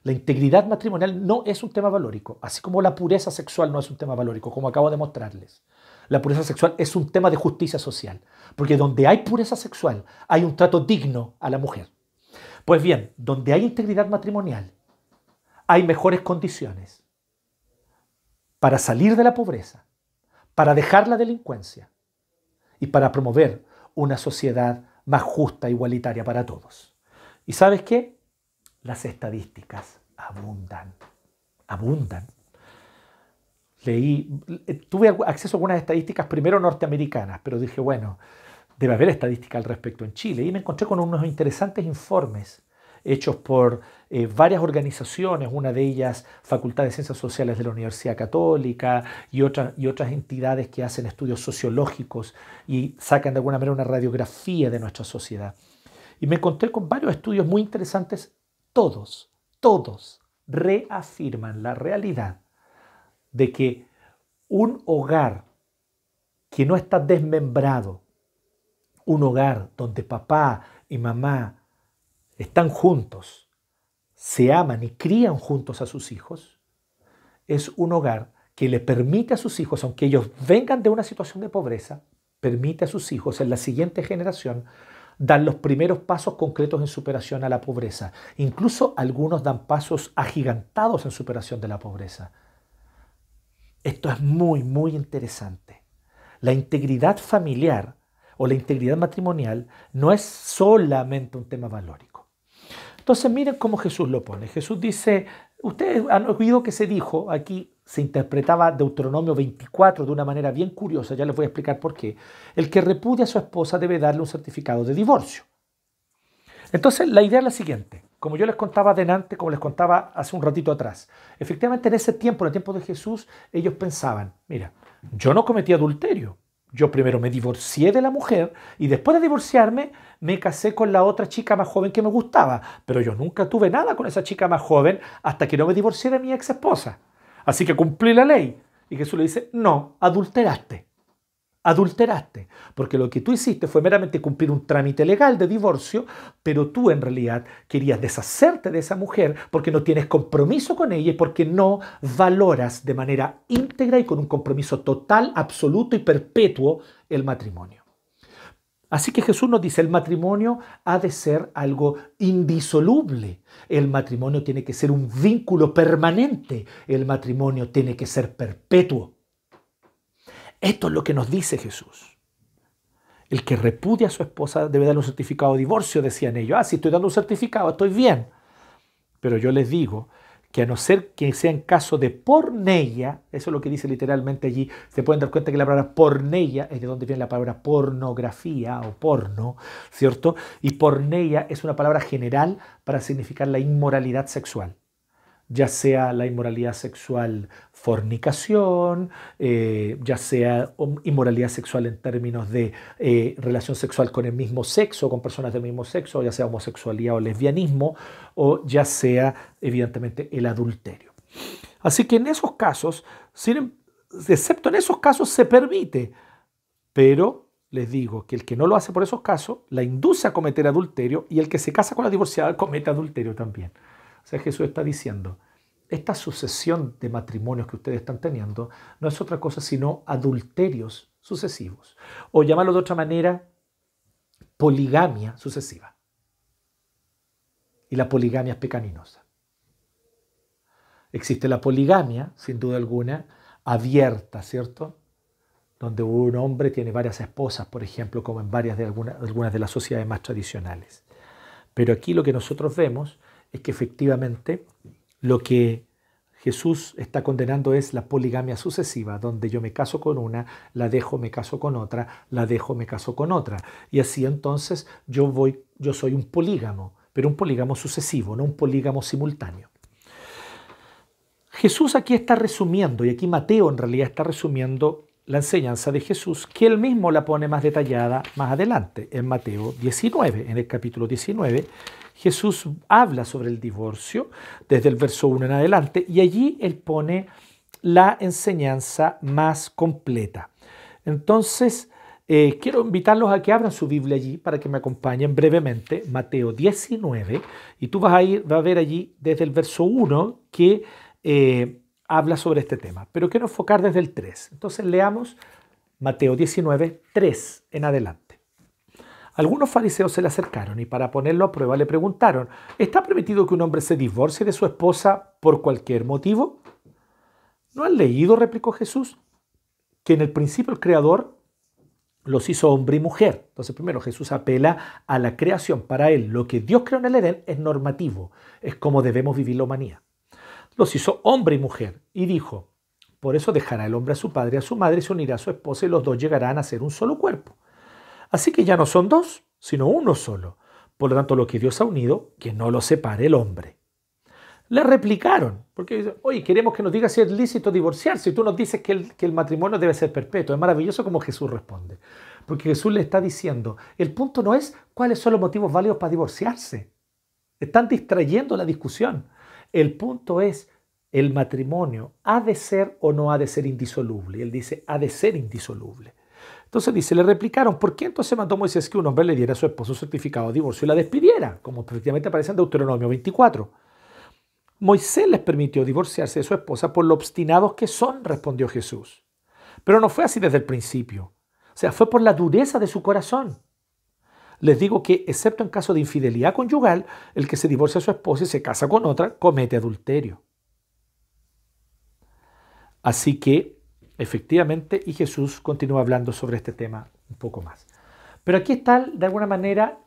La integridad matrimonial no es un tema valórico, así como la pureza sexual no es un tema valórico, como acabo de mostrarles la pureza sexual es un tema de justicia social, porque donde hay pureza sexual hay un trato digno a la mujer. Pues bien, donde hay integridad matrimonial, hay mejores condiciones para salir de la pobreza, para dejar la delincuencia y para promover una sociedad más justa igualitaria para todos. ¿Y sabes qué? Las estadísticas abundan, abundan. Leí, tuve acceso a algunas estadísticas primero norteamericanas, pero dije, bueno, debe haber estadística al respecto en Chile. Y me encontré con unos interesantes informes hechos por eh, varias organizaciones, una de ellas Facultad de Ciencias Sociales de la Universidad Católica y, otras y otras entidades que hacen estudios sociológicos y sacan de alguna manera una radiografía de nuestra sociedad. Y me encontré con varios estudios muy interesantes, todos, todos reafirman la realidad de que un hogar que no está desmembrado, un hogar donde papá y mamá están juntos, se aman y crían juntos a sus hijos, es un hogar que le permite a sus hijos, aunque ellos vengan de una situación de pobreza, permite a sus hijos en la siguiente generación dar los primeros pasos concretos en superación a la pobreza. Incluso algunos dan pasos agigantados en superación de la pobreza. Esto es muy, muy interesante. La integridad familiar o la integridad matrimonial no es solamente un tema valórico. Entonces miren cómo Jesús lo pone. Jesús dice, ustedes han oído que se dijo, aquí se interpretaba Deuteronomio 24 de una manera bien curiosa, ya les voy a explicar por qué. El que repudia a su esposa debe darle un certificado de divorcio. Entonces la idea es la siguiente como yo les contaba adelante, como les contaba hace un ratito atrás. Efectivamente, en ese tiempo, en el tiempo de Jesús, ellos pensaban, mira, yo no cometí adulterio. Yo primero me divorcié de la mujer y después de divorciarme me casé con la otra chica más joven que me gustaba, pero yo nunca tuve nada con esa chica más joven hasta que no me divorcié de mi ex esposa. Así que cumplí la ley. Y Jesús le dice, no, adulteraste adulteraste, porque lo que tú hiciste fue meramente cumplir un trámite legal de divorcio, pero tú en realidad querías deshacerte de esa mujer porque no tienes compromiso con ella y porque no valoras de manera íntegra y con un compromiso total, absoluto y perpetuo el matrimonio. Así que Jesús nos dice, el matrimonio ha de ser algo indisoluble. El matrimonio tiene que ser un vínculo permanente. El matrimonio tiene que ser perpetuo. Esto es lo que nos dice Jesús. El que repudia a su esposa debe darle un certificado de divorcio, decían ellos. Ah, si estoy dando un certificado, estoy bien. Pero yo les digo que a no ser que sea en caso de porneia, eso es lo que dice literalmente allí, se pueden dar cuenta que la palabra porneia es de donde viene la palabra pornografía o porno, ¿cierto? Y porneia es una palabra general para significar la inmoralidad sexual ya sea la inmoralidad sexual fornicación, eh, ya sea inmoralidad sexual en términos de eh, relación sexual con el mismo sexo, con personas del mismo sexo, ya sea homosexualidad o lesbianismo, o ya sea evidentemente el adulterio. Así que en esos casos, em, excepto en esos casos, se permite, pero les digo que el que no lo hace por esos casos, la induce a cometer adulterio y el que se casa con la divorciada comete adulterio también. O sea, Jesús está diciendo, esta sucesión de matrimonios que ustedes están teniendo no es otra cosa sino adulterios sucesivos. O llamarlo de otra manera, poligamia sucesiva. Y la poligamia es pecaminosa. Existe la poligamia, sin duda alguna, abierta, ¿cierto? Donde un hombre tiene varias esposas, por ejemplo, como en varias de algunas, algunas de las sociedades más tradicionales. Pero aquí lo que nosotros vemos es que efectivamente lo que Jesús está condenando es la poligamia sucesiva, donde yo me caso con una, la dejo, me caso con otra, la dejo, me caso con otra. Y así entonces yo voy, yo soy un polígamo, pero un polígamo sucesivo, no un polígamo simultáneo. Jesús aquí está resumiendo, y aquí Mateo en realidad está resumiendo la enseñanza de Jesús, que él mismo la pone más detallada más adelante, en Mateo 19, en el capítulo 19, Jesús habla sobre el divorcio desde el verso 1 en adelante y allí él pone la enseñanza más completa. Entonces, eh, quiero invitarlos a que abran su Biblia allí para que me acompañen brevemente, Mateo 19, y tú vas a, ir, a ver allí desde el verso 1 que eh, habla sobre este tema, pero quiero enfocar desde el 3. Entonces leamos Mateo 19, 3 en adelante. Algunos fariseos se le acercaron y para ponerlo a prueba le preguntaron, ¿está permitido que un hombre se divorcie de su esposa por cualquier motivo? ¿No han leído, replicó Jesús, que en el principio el Creador los hizo hombre y mujer. Entonces, primero Jesús apela a la creación. Para él, lo que Dios creó en el Edén es normativo, es como debemos vivir la humanidad. Los hizo hombre y mujer y dijo, por eso dejará el hombre a su padre y a su madre y se unirá a su esposa y los dos llegarán a ser un solo cuerpo. Así que ya no son dos, sino uno solo. Por lo tanto, lo que Dios ha unido, que no lo separe el hombre. Le replicaron, porque dicen, oye, queremos que nos digas si es lícito divorciarse y tú nos dices que el, que el matrimonio debe ser perpetuo. Es maravilloso como Jesús responde, porque Jesús le está diciendo, el punto no es cuáles son los motivos válidos para divorciarse. Están distrayendo la discusión. El punto es, el matrimonio ha de ser o no ha de ser indisoluble. Él dice, ha de ser indisoluble. Entonces dice, le replicaron, ¿por qué entonces mandó Moisés que un hombre le diera a su esposo certificado de divorcio y la despidiera? Como efectivamente aparece en Deuteronomio 24. Moisés les permitió divorciarse de su esposa por lo obstinados que son, respondió Jesús. Pero no fue así desde el principio. O sea, fue por la dureza de su corazón. Les digo que, excepto en caso de infidelidad conyugal, el que se divorcia de su esposa y se casa con otra comete adulterio. Así que efectivamente, y Jesús continúa hablando sobre este tema un poco más. Pero aquí está, de alguna manera,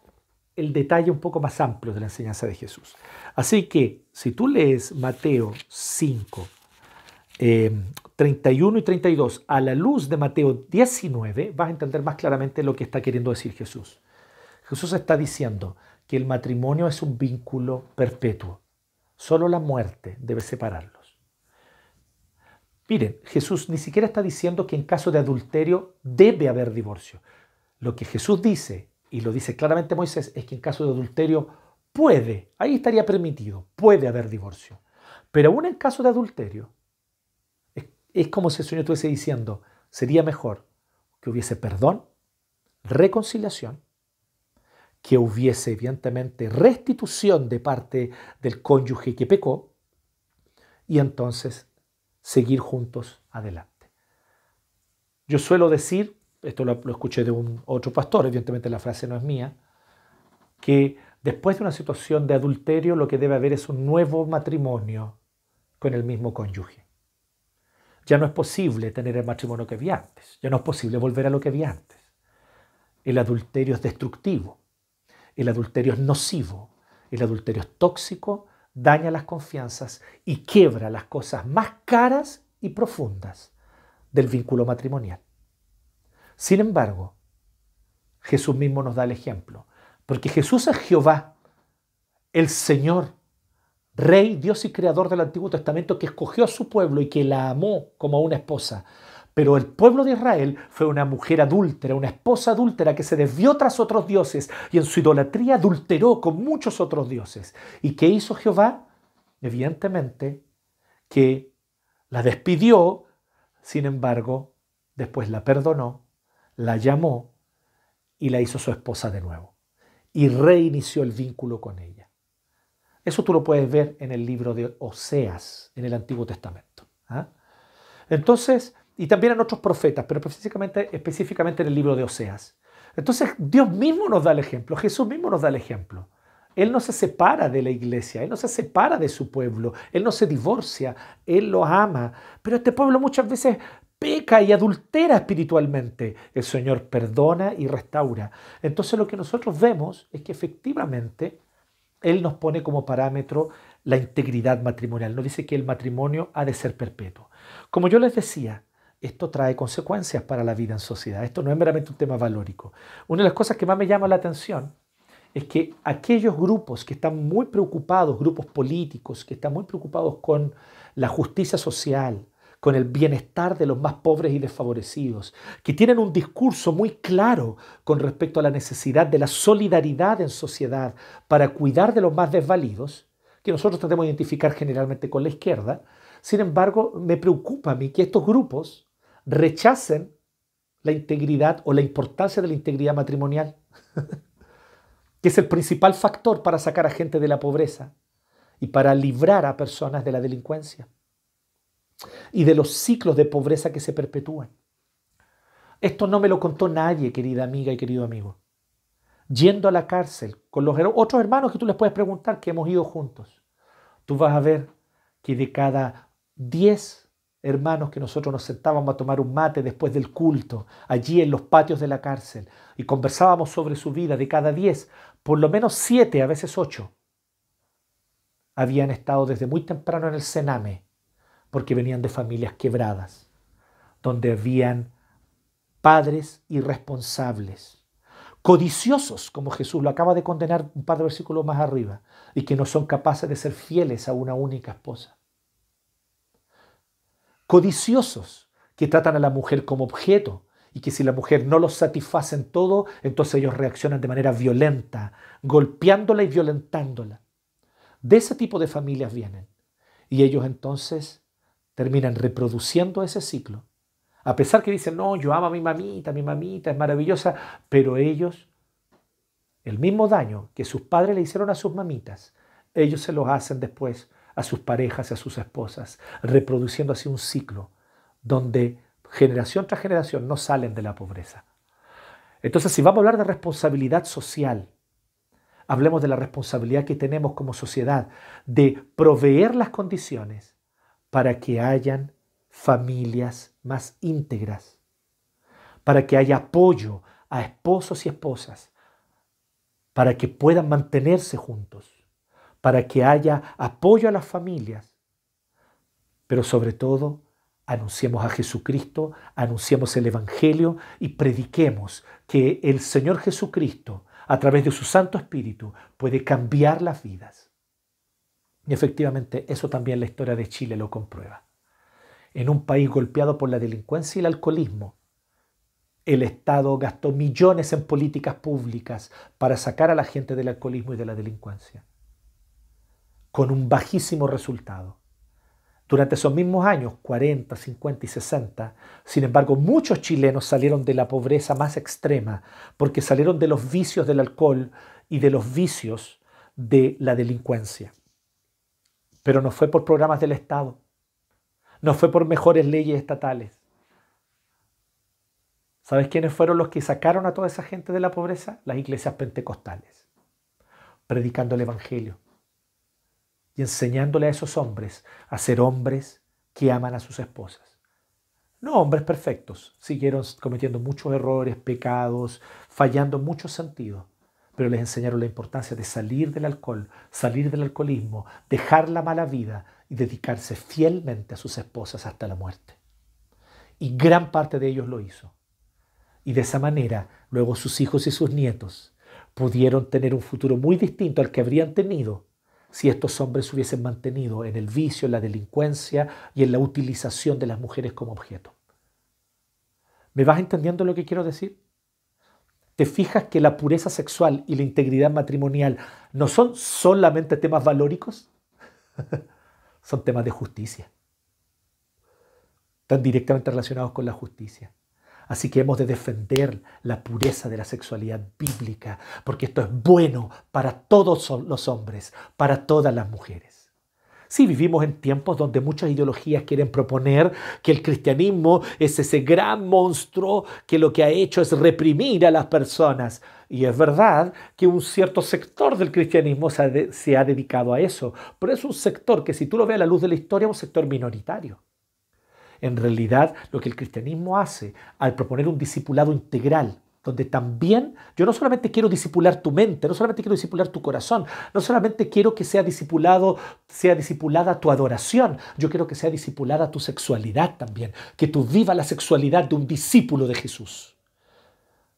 el detalle un poco más amplio de la enseñanza de Jesús. Así que, si tú lees Mateo 5, 31 eh, y 32 a la luz de Mateo 19, vas a entender más claramente lo que está queriendo decir Jesús. Jesús está diciendo que el matrimonio es un vínculo perpetuo. Solo la muerte debe separarlo. Miren, Jesús ni siquiera está diciendo que en caso de adulterio debe haber divorcio. Lo que Jesús dice, y lo dice claramente Moisés, es que en caso de adulterio puede, ahí estaría permitido, puede haber divorcio. Pero aún en caso de adulterio, es, como si el Señor estuviese diciendo, sería mejor que hubiese perdón, reconciliación, que hubiese evidentemente restitución de parte del cónyuge que pecó, y entonces seguir juntos adelante. Yo suelo decir, esto lo, escuché de un otro pastor, evidentemente la frase no es mía, que después de una situación de adulterio lo que debe haber es un nuevo matrimonio con el mismo cónyuge. Ya no es posible tener el matrimonio que había antes, ya no es posible volver a lo que había antes. El adulterio es destructivo, el adulterio es nocivo, el adulterio es tóxico, daña las confianzas y quiebra las cosas más caras y profundas del vínculo matrimonial. Sin embargo, Jesús mismo nos da el ejemplo, porque Jesús es Jehová, el Señor, Rey, Dios y Creador del Antiguo Testamento, que escogió a su pueblo y que la amó como a una esposa, pero el pueblo de Israel fue una mujer adúltera, una esposa adúltera que se desvió tras otros dioses y en su idolatría adulteró con muchos otros dioses. ¿Y qué hizo Jehová? Evidentemente que la despidió, sin embargo, después la perdonó, la llamó y la hizo su esposa de nuevo. Y reinició el vínculo con ella. Eso tú lo puedes ver en el libro de Oseas, en el Antiguo Testamento. ¿ah? Entonces, y también en otros profetas, pero específicamente, específicamente en el libro de Oseas. Entonces Dios mismo nos da el ejemplo, Jesús mismo nos da el ejemplo. Él no se separa de la iglesia, Él no se separa de su pueblo, Él no se divorcia, Él lo ama. Pero este pueblo muchas veces peca y adultera espiritualmente. El Señor perdona y restaura. Entonces lo que nosotros vemos es que efectivamente Él nos pone como parámetro la integridad matrimonial. Nos dice que el matrimonio ha de ser perpetuo. Como yo les decía, esto trae consecuencias para la vida en sociedad. Esto no es meramente un tema valórico. Una de las cosas que más me llama la atención es que aquellos grupos que están muy preocupados, grupos políticos, que están muy preocupados con la justicia social, con el bienestar de los más pobres y desfavorecidos, que tienen un discurso muy claro con respecto a la necesidad de la solidaridad en sociedad para cuidar de los más desvalidos, que nosotros tratamos de identificar generalmente con la izquierda, sin embargo, me preocupa a mí que estos grupos rechacen la integridad o la importancia de la integridad matrimonial, que es el principal factor para sacar a gente de la pobreza y para librar a personas de la delincuencia y de los ciclos de pobreza que se perpetúan. Esto no me lo contó nadie, querida amiga y querido amigo. Yendo a la cárcel con los otros hermanos que tú les puedes preguntar que hemos ido juntos, tú vas a ver que de cada 10 hermanos, que nosotros nos sentábamos a tomar un mate después del culto, allí en los patios de la cárcel, y conversábamos sobre su vida. De cada diez, por lo menos siete, a veces ocho, habían estado desde muy temprano en el Sename, porque venían de familias quebradas, donde habían padres irresponsables, codiciosos, como Jesús lo acaba de condenar un par de versículos más arriba, y que no son capaces de ser fieles a una única esposa codiciosos, que tratan a la mujer como objeto y que si la mujer no los satisface en todo, entonces ellos reaccionan de manera violenta, golpeándola y violentándola. De ese tipo de familias vienen. Y ellos entonces terminan reproduciendo ese ciclo. A pesar que dicen, no, yo amo a mi mamita, mi mamita es maravillosa, pero ellos, el mismo daño que sus padres le hicieron a sus mamitas, ellos se los hacen después a sus parejas y a sus esposas, reproduciendo así un ciclo donde generación tras generación no salen de la pobreza. Entonces, si vamos a hablar de responsabilidad social, hablemos de la responsabilidad que tenemos como sociedad de proveer las condiciones para que hayan familias más íntegras, para que haya apoyo a esposos y esposas, para que puedan mantenerse juntos para que haya apoyo a las familias, pero sobre todo anunciemos a Jesucristo, anunciemos el Evangelio y prediquemos que el Señor Jesucristo, a través de su Santo Espíritu, puede cambiar las vidas. Y efectivamente eso también la historia de Chile lo comprueba. En un país golpeado por la delincuencia y el alcoholismo, el Estado gastó millones en políticas públicas para sacar a la gente del alcoholismo y de la delincuencia con un bajísimo resultado. Durante esos mismos años, 40, 50 y 60, sin embargo, muchos chilenos salieron de la pobreza más extrema porque salieron de los vicios del alcohol y de los vicios de la delincuencia. Pero no fue por programas del Estado, no fue por mejores leyes estatales. ¿Sabes quiénes fueron los que sacaron a toda esa gente de la pobreza? Las iglesias pentecostales, predicando el Evangelio, y enseñándole a esos hombres a ser hombres que aman a sus esposas. No hombres perfectos, siguieron cometiendo muchos errores, pecados, fallando en muchos sentidos, pero les enseñaron la importancia de salir del alcohol, salir del alcoholismo, dejar la mala vida y dedicarse fielmente a sus esposas hasta la muerte. Y gran parte de ellos lo hizo. Y de esa manera, luego sus hijos y sus nietos pudieron tener un futuro muy distinto al que habrían tenido si estos hombres se hubiesen mantenido en el vicio, en la delincuencia y en la utilización de las mujeres como objeto. ¿Me vas entendiendo lo que quiero decir? ¿Te fijas que la pureza sexual y la integridad matrimonial no son solamente temas valóricos? son temas de justicia. Están directamente relacionados con la justicia. Así que hemos de defender la pureza de la sexualidad bíblica, porque esto es bueno para todos los hombres, para todas las mujeres. Sí, vivimos en tiempos donde muchas ideologías quieren proponer que el cristianismo es ese gran monstruo que lo que ha hecho es reprimir a las personas. Y es verdad que un cierto sector del cristianismo se ha, se ha dedicado a eso, pero es un sector que si tú lo ves a la luz de la historia es un sector minoritario. En realidad, lo que el cristianismo hace al proponer un discipulado integral, donde también yo no solamente quiero disipular tu mente, no solamente quiero disipular tu corazón, no solamente quiero que sea disipulado, sea disipulada tu adoración, yo quiero que sea disipulada tu sexualidad también, que tú vivas la sexualidad de un discípulo de Jesús.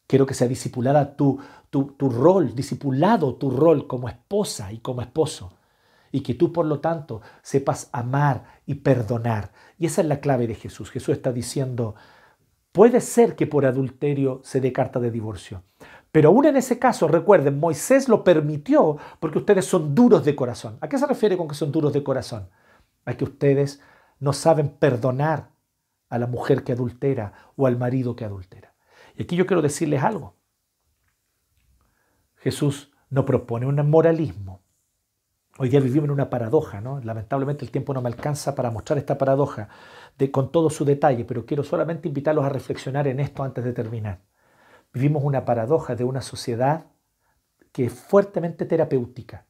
Quiero que sea disipulada tu, tu, tu rol, disipulado tu rol como esposa y como esposo y que tú por lo tanto sepas amar y perdonar. Y esa es la clave de Jesús. Jesús está diciendo, puede ser que por adulterio se dé carta de divorcio. Pero aún en ese caso, recuerden, Moisés lo permitió porque ustedes son duros de corazón. ¿A qué se refiere con que son duros de corazón? A que ustedes no saben perdonar a la mujer que adultera o al marido que adultera. Y aquí yo quiero decirles algo. Jesús no propone un moralismo. Hoy día vivimos en una paradoja, ¿no? Lamentablemente el tiempo no me alcanza para mostrar esta paradoja con todo su detalle, pero quiero solamente invitarlos a reflexionar en esto antes de terminar. Vivimos una paradoja de una sociedad que es fuertemente terapéutica,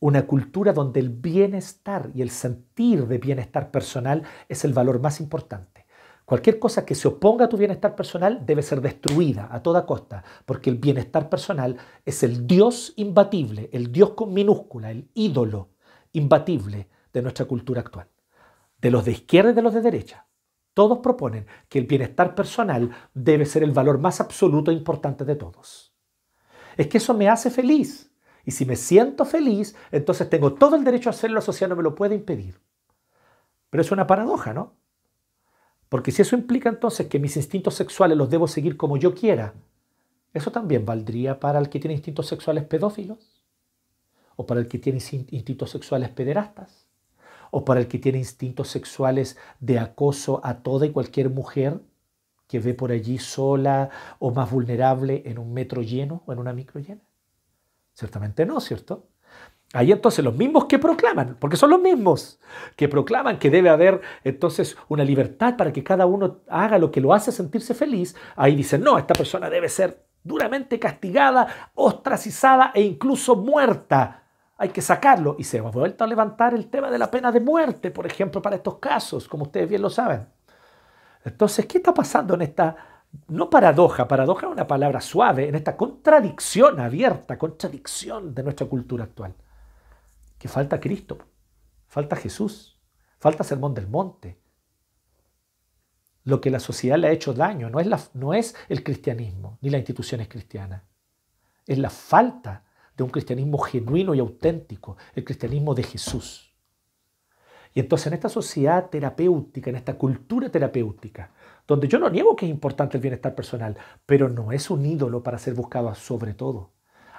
una cultura donde el bienestar y el sentir de bienestar personal es el valor más importante. Cualquier cosa que se oponga a tu bienestar personal debe ser destruida a toda costa, porque el bienestar personal es el Dios imbatible, el Dios con minúscula, el ídolo imbatible de nuestra cultura actual, de los de izquierda y de los de derecha. Todos proponen que el bienestar personal debe ser el valor más absoluto e importante de todos. Es que eso me hace feliz. Y si me siento feliz, entonces tengo todo el derecho a hacerlo, la sociedad no me lo puede impedir. Pero es una paradoja, ¿no? Porque si eso implica entonces que mis instintos sexuales los debo seguir como yo quiera, ¿eso también valdría para el que tiene instintos sexuales pedófilos? ¿O para el que tiene instintos sexuales pederastas? ¿O para el que tiene instintos sexuales de acoso a toda y cualquier mujer que ve por allí sola o más vulnerable en un metro lleno o en una micro llena? Ciertamente no, ¿cierto? Ahí entonces los mismos que proclaman, porque son los mismos que proclaman que debe haber entonces una libertad para que cada uno haga lo que lo hace sentirse feliz, ahí dicen, no, esta persona debe ser duramente castigada, ostracizada e incluso muerta. Hay que sacarlo. Y se ha vuelto a levantar el tema de la pena de muerte, por ejemplo, para estos casos, como ustedes bien lo saben. Entonces, ¿qué está pasando en esta no paradoja, paradoja es una palabra suave, en esta contradicción abierta, contradicción de nuestra cultura actual. Que falta Cristo, falta Jesús, falta Sermón del Monte. Lo que la sociedad le ha hecho daño no es, la, no es el cristianismo ni las instituciones cristianas, es la falta de un cristianismo genuino y auténtico, el cristianismo de Jesús. Y entonces en esta sociedad terapéutica, en esta cultura terapéutica, donde yo no niego que es importante el bienestar personal, pero no es un ídolo para ser buscado sobre todo.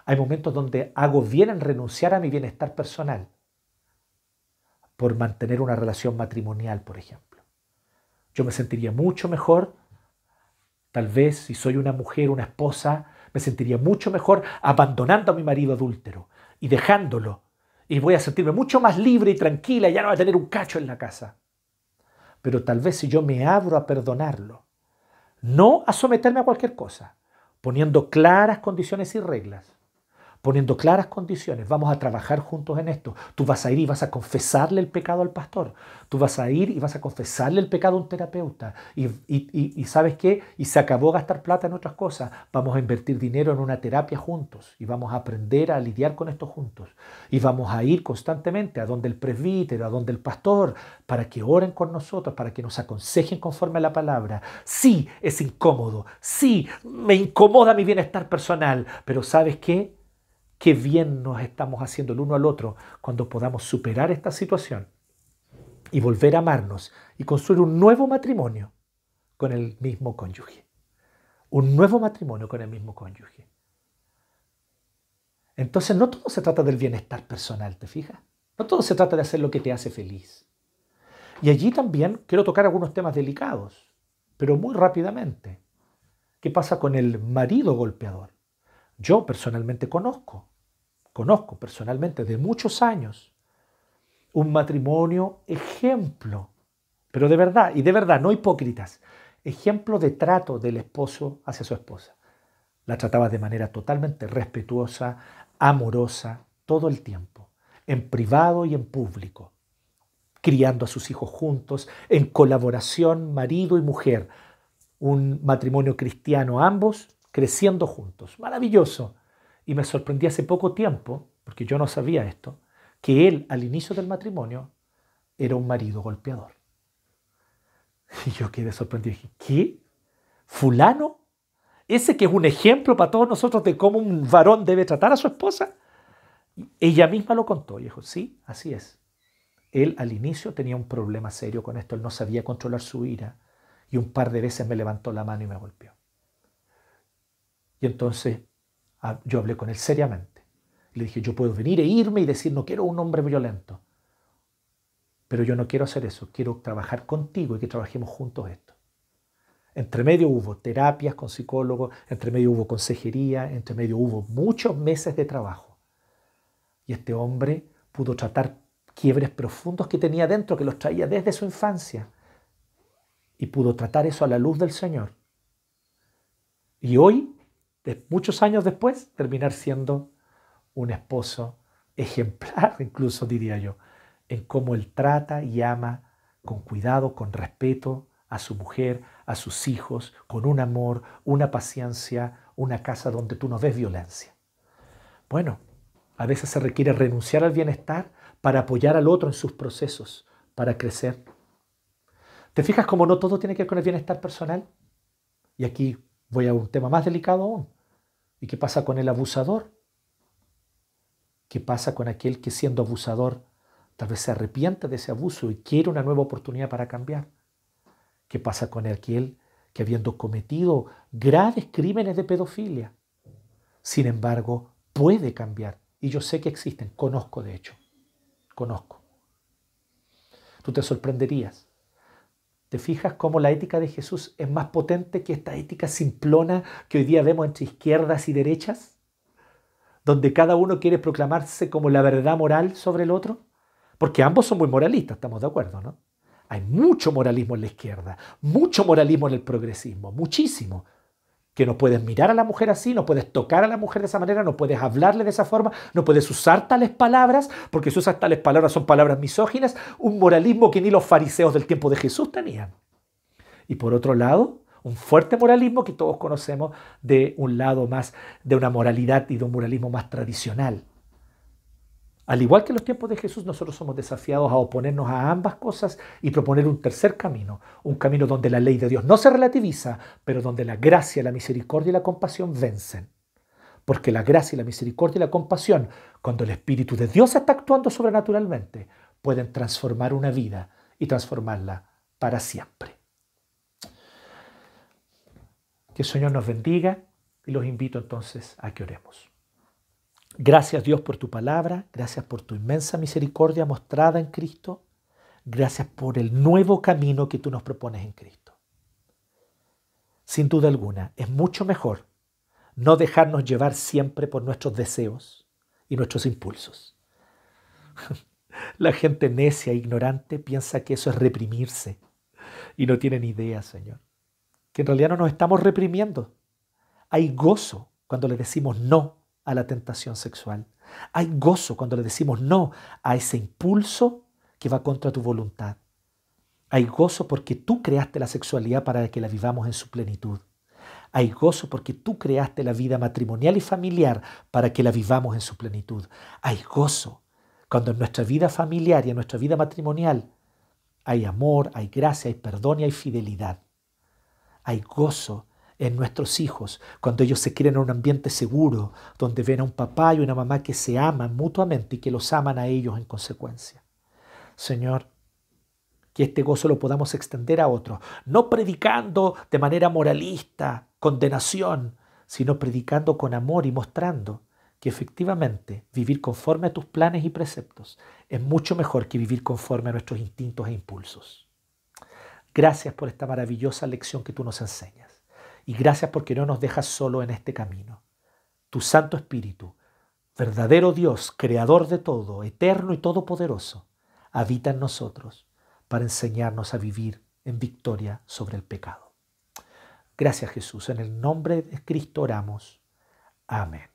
Hay momentos donde hago bien en renunciar a mi bienestar personal por mantener una relación matrimonial, por ejemplo. Yo me sentiría mucho mejor, tal vez si soy una mujer, una esposa, me sentiría mucho mejor abandonando a mi marido adúltero y dejándolo. Y voy a sentirme mucho más libre y tranquila, y ya no voy a tener un cacho en la casa. Pero tal vez si yo me abro a perdonarlo, no a someterme a cualquier cosa, poniendo claras condiciones y reglas, poniendo claras condiciones. Vamos a trabajar juntos en esto. Tú vas a ir y vas a confesarle el pecado al pastor. Tú vas a ir y vas a confesarle el pecado a un terapeuta. Y, sabes qué? Y se acabó gastar plata en otras cosas. Vamos a invertir dinero en una terapia juntos. Y vamos a aprender a lidiar con esto juntos. Y vamos a ir constantemente a donde el presbítero, a donde el pastor, para que oren con nosotros, para que nos aconsejen conforme a la palabra. Sí, es incómodo. Sí, me incomoda mi bienestar personal. Pero ¿sabes qué? Qué bien nos estamos haciendo el uno al otro cuando podamos superar esta situación y volver a amarnos y construir un nuevo matrimonio con el mismo cónyuge. Un nuevo matrimonio con el mismo cónyuge. Entonces no todo se trata del bienestar personal, ¿te fijas? No todo se trata de hacer lo que te hace feliz. Y allí también quiero tocar algunos temas delicados, pero muy rápidamente. ¿Qué pasa con el marido golpeador? Yo personalmente conozco conozco personalmente de muchos años, un matrimonio ejemplo, pero de verdad, y de verdad, no hipócritas, ejemplo de trato del esposo hacia su esposa. La trataba de manera totalmente respetuosa, amorosa, todo el tiempo, en privado y en público, criando a sus hijos juntos, en colaboración marido y mujer, un matrimonio cristiano ambos, creciendo juntos. Maravilloso. Y me sorprendí hace poco tiempo, porque yo no sabía esto, que él al inicio del matrimonio era un marido golpeador. Y yo quedé sorprendido dije, ¿qué? ¿Fulano? ¿Ese que es un ejemplo para todos nosotros de cómo un varón debe tratar a su esposa? Ella misma lo contó y dijo, sí, así es. Él al inicio tenía un problema serio con esto, él no sabía controlar su ira y un par de veces me levantó la mano y me golpeó. Y entonces yo hablé con él seriamente. Le dije, yo puedo venir e irme y decir, no quiero un hombre violento. Pero yo no quiero hacer eso, quiero trabajar contigo y que trabajemos juntos esto. Entre medio hubo terapias con psicólogos, entre medio hubo consejería, entre medio hubo muchos meses de trabajo. Y este hombre pudo tratar quiebres profundos que tenía dentro, que los traía desde su infancia. Y pudo tratar eso a la luz del Señor. Y hoy muchos años después, terminar siendo un esposo ejemplar, incluso diría yo, en cómo él trata y ama con cuidado, con respeto a su mujer, a sus hijos, con un amor, una paciencia, una casa donde tú no ves violencia. Bueno, a veces se requiere renunciar al bienestar para apoyar al otro en sus procesos, para crecer. ¿Te fijas cómo no todo tiene que ver con el bienestar personal? Y aquí voy a un tema más delicado aún. ¿Y qué pasa con el abusador? ¿Qué pasa con aquel que siendo abusador tal vez se arrepiente de ese abuso y quiere una nueva oportunidad para cambiar? ¿Qué pasa con aquel que habiendo cometido graves crímenes de pedofilia, sin embargo, puede cambiar? Y yo sé que existen, conozco de hecho, conozco. Tú te sorprenderías. ¿Te fijas cómo la ética de Jesús es más potente que esta ética simplona que hoy día vemos entre izquierdas y derechas? donde cada uno quiere proclamarse como la verdad moral sobre el otro? Porque ambos son muy moralistas, estamos de acuerdo, ¿no? Hay mucho moralismo en la izquierda, mucho moralismo en el progresismo, muchísimo. Que no puedes mirar a la mujer así, no puedes tocar a la mujer de esa manera, no puedes hablarle de esa forma, no puedes usar tales palabras, porque si usas tales palabras son palabras misóginas, un moralismo que ni los fariseos del tiempo de Jesús tenían. Y por otro lado, un fuerte moralismo que todos conocemos de un lado más de una moralidad y de un moralismo más tradicional. Al igual que en los tiempos de Jesús, nosotros somos desafiados a oponernos a ambas cosas y proponer un tercer camino, un camino donde la ley de Dios no se relativiza, pero donde la gracia, la misericordia y la compasión vencen. Porque la gracia, la misericordia y la compasión, cuando el Espíritu de Dios está actuando sobrenaturalmente, pueden transformar una vida y transformarla para siempre. Que el Señor nos bendiga y los invito entonces a que oremos. Gracias Dios por tu palabra, gracias por tu inmensa misericordia mostrada en Cristo, gracias por el nuevo camino que tú nos propones en Cristo. Sin duda alguna, es mucho mejor no dejarnos llevar siempre por nuestros deseos y nuestros impulsos. La gente necia e ignorante piensa que eso es reprimirse y no tienen idea, Señor que en realidad no nos estamos reprimiendo. Hay gozo cuando le decimos no a la tentación sexual. Hay gozo cuando le decimos no a ese impulso que va contra tu voluntad. Hay gozo porque tú creaste la sexualidad para que la vivamos en su plenitud. Hay gozo porque tú creaste la vida matrimonial y familiar para que la vivamos en su plenitud. Hay gozo cuando en nuestra vida familiar y en nuestra vida matrimonial hay amor, hay gracia, hay perdón y hay fidelidad. Hay gozo en nuestros hijos cuando ellos se quieren en un ambiente seguro, donde ven a un papá y una mamá que se aman mutuamente y que los aman a ellos en consecuencia. Señor, que este gozo lo podamos extender a otros, no predicando de manera moralista, condenación, sino predicando con amor y mostrando que efectivamente vivir conforme a tus planes y preceptos es mucho mejor que vivir conforme a nuestros instintos e impulsos. Gracias por esta maravillosa lección que tú nos enseñas. Y gracias porque no nos dejas solo en este camino. Tu Santo Espíritu, verdadero Dios, creador de todo, eterno y todopoderoso, habita en nosotros para enseñarnos a vivir en victoria sobre el pecado. Gracias Jesús. En el nombre de Cristo oramos. Amén.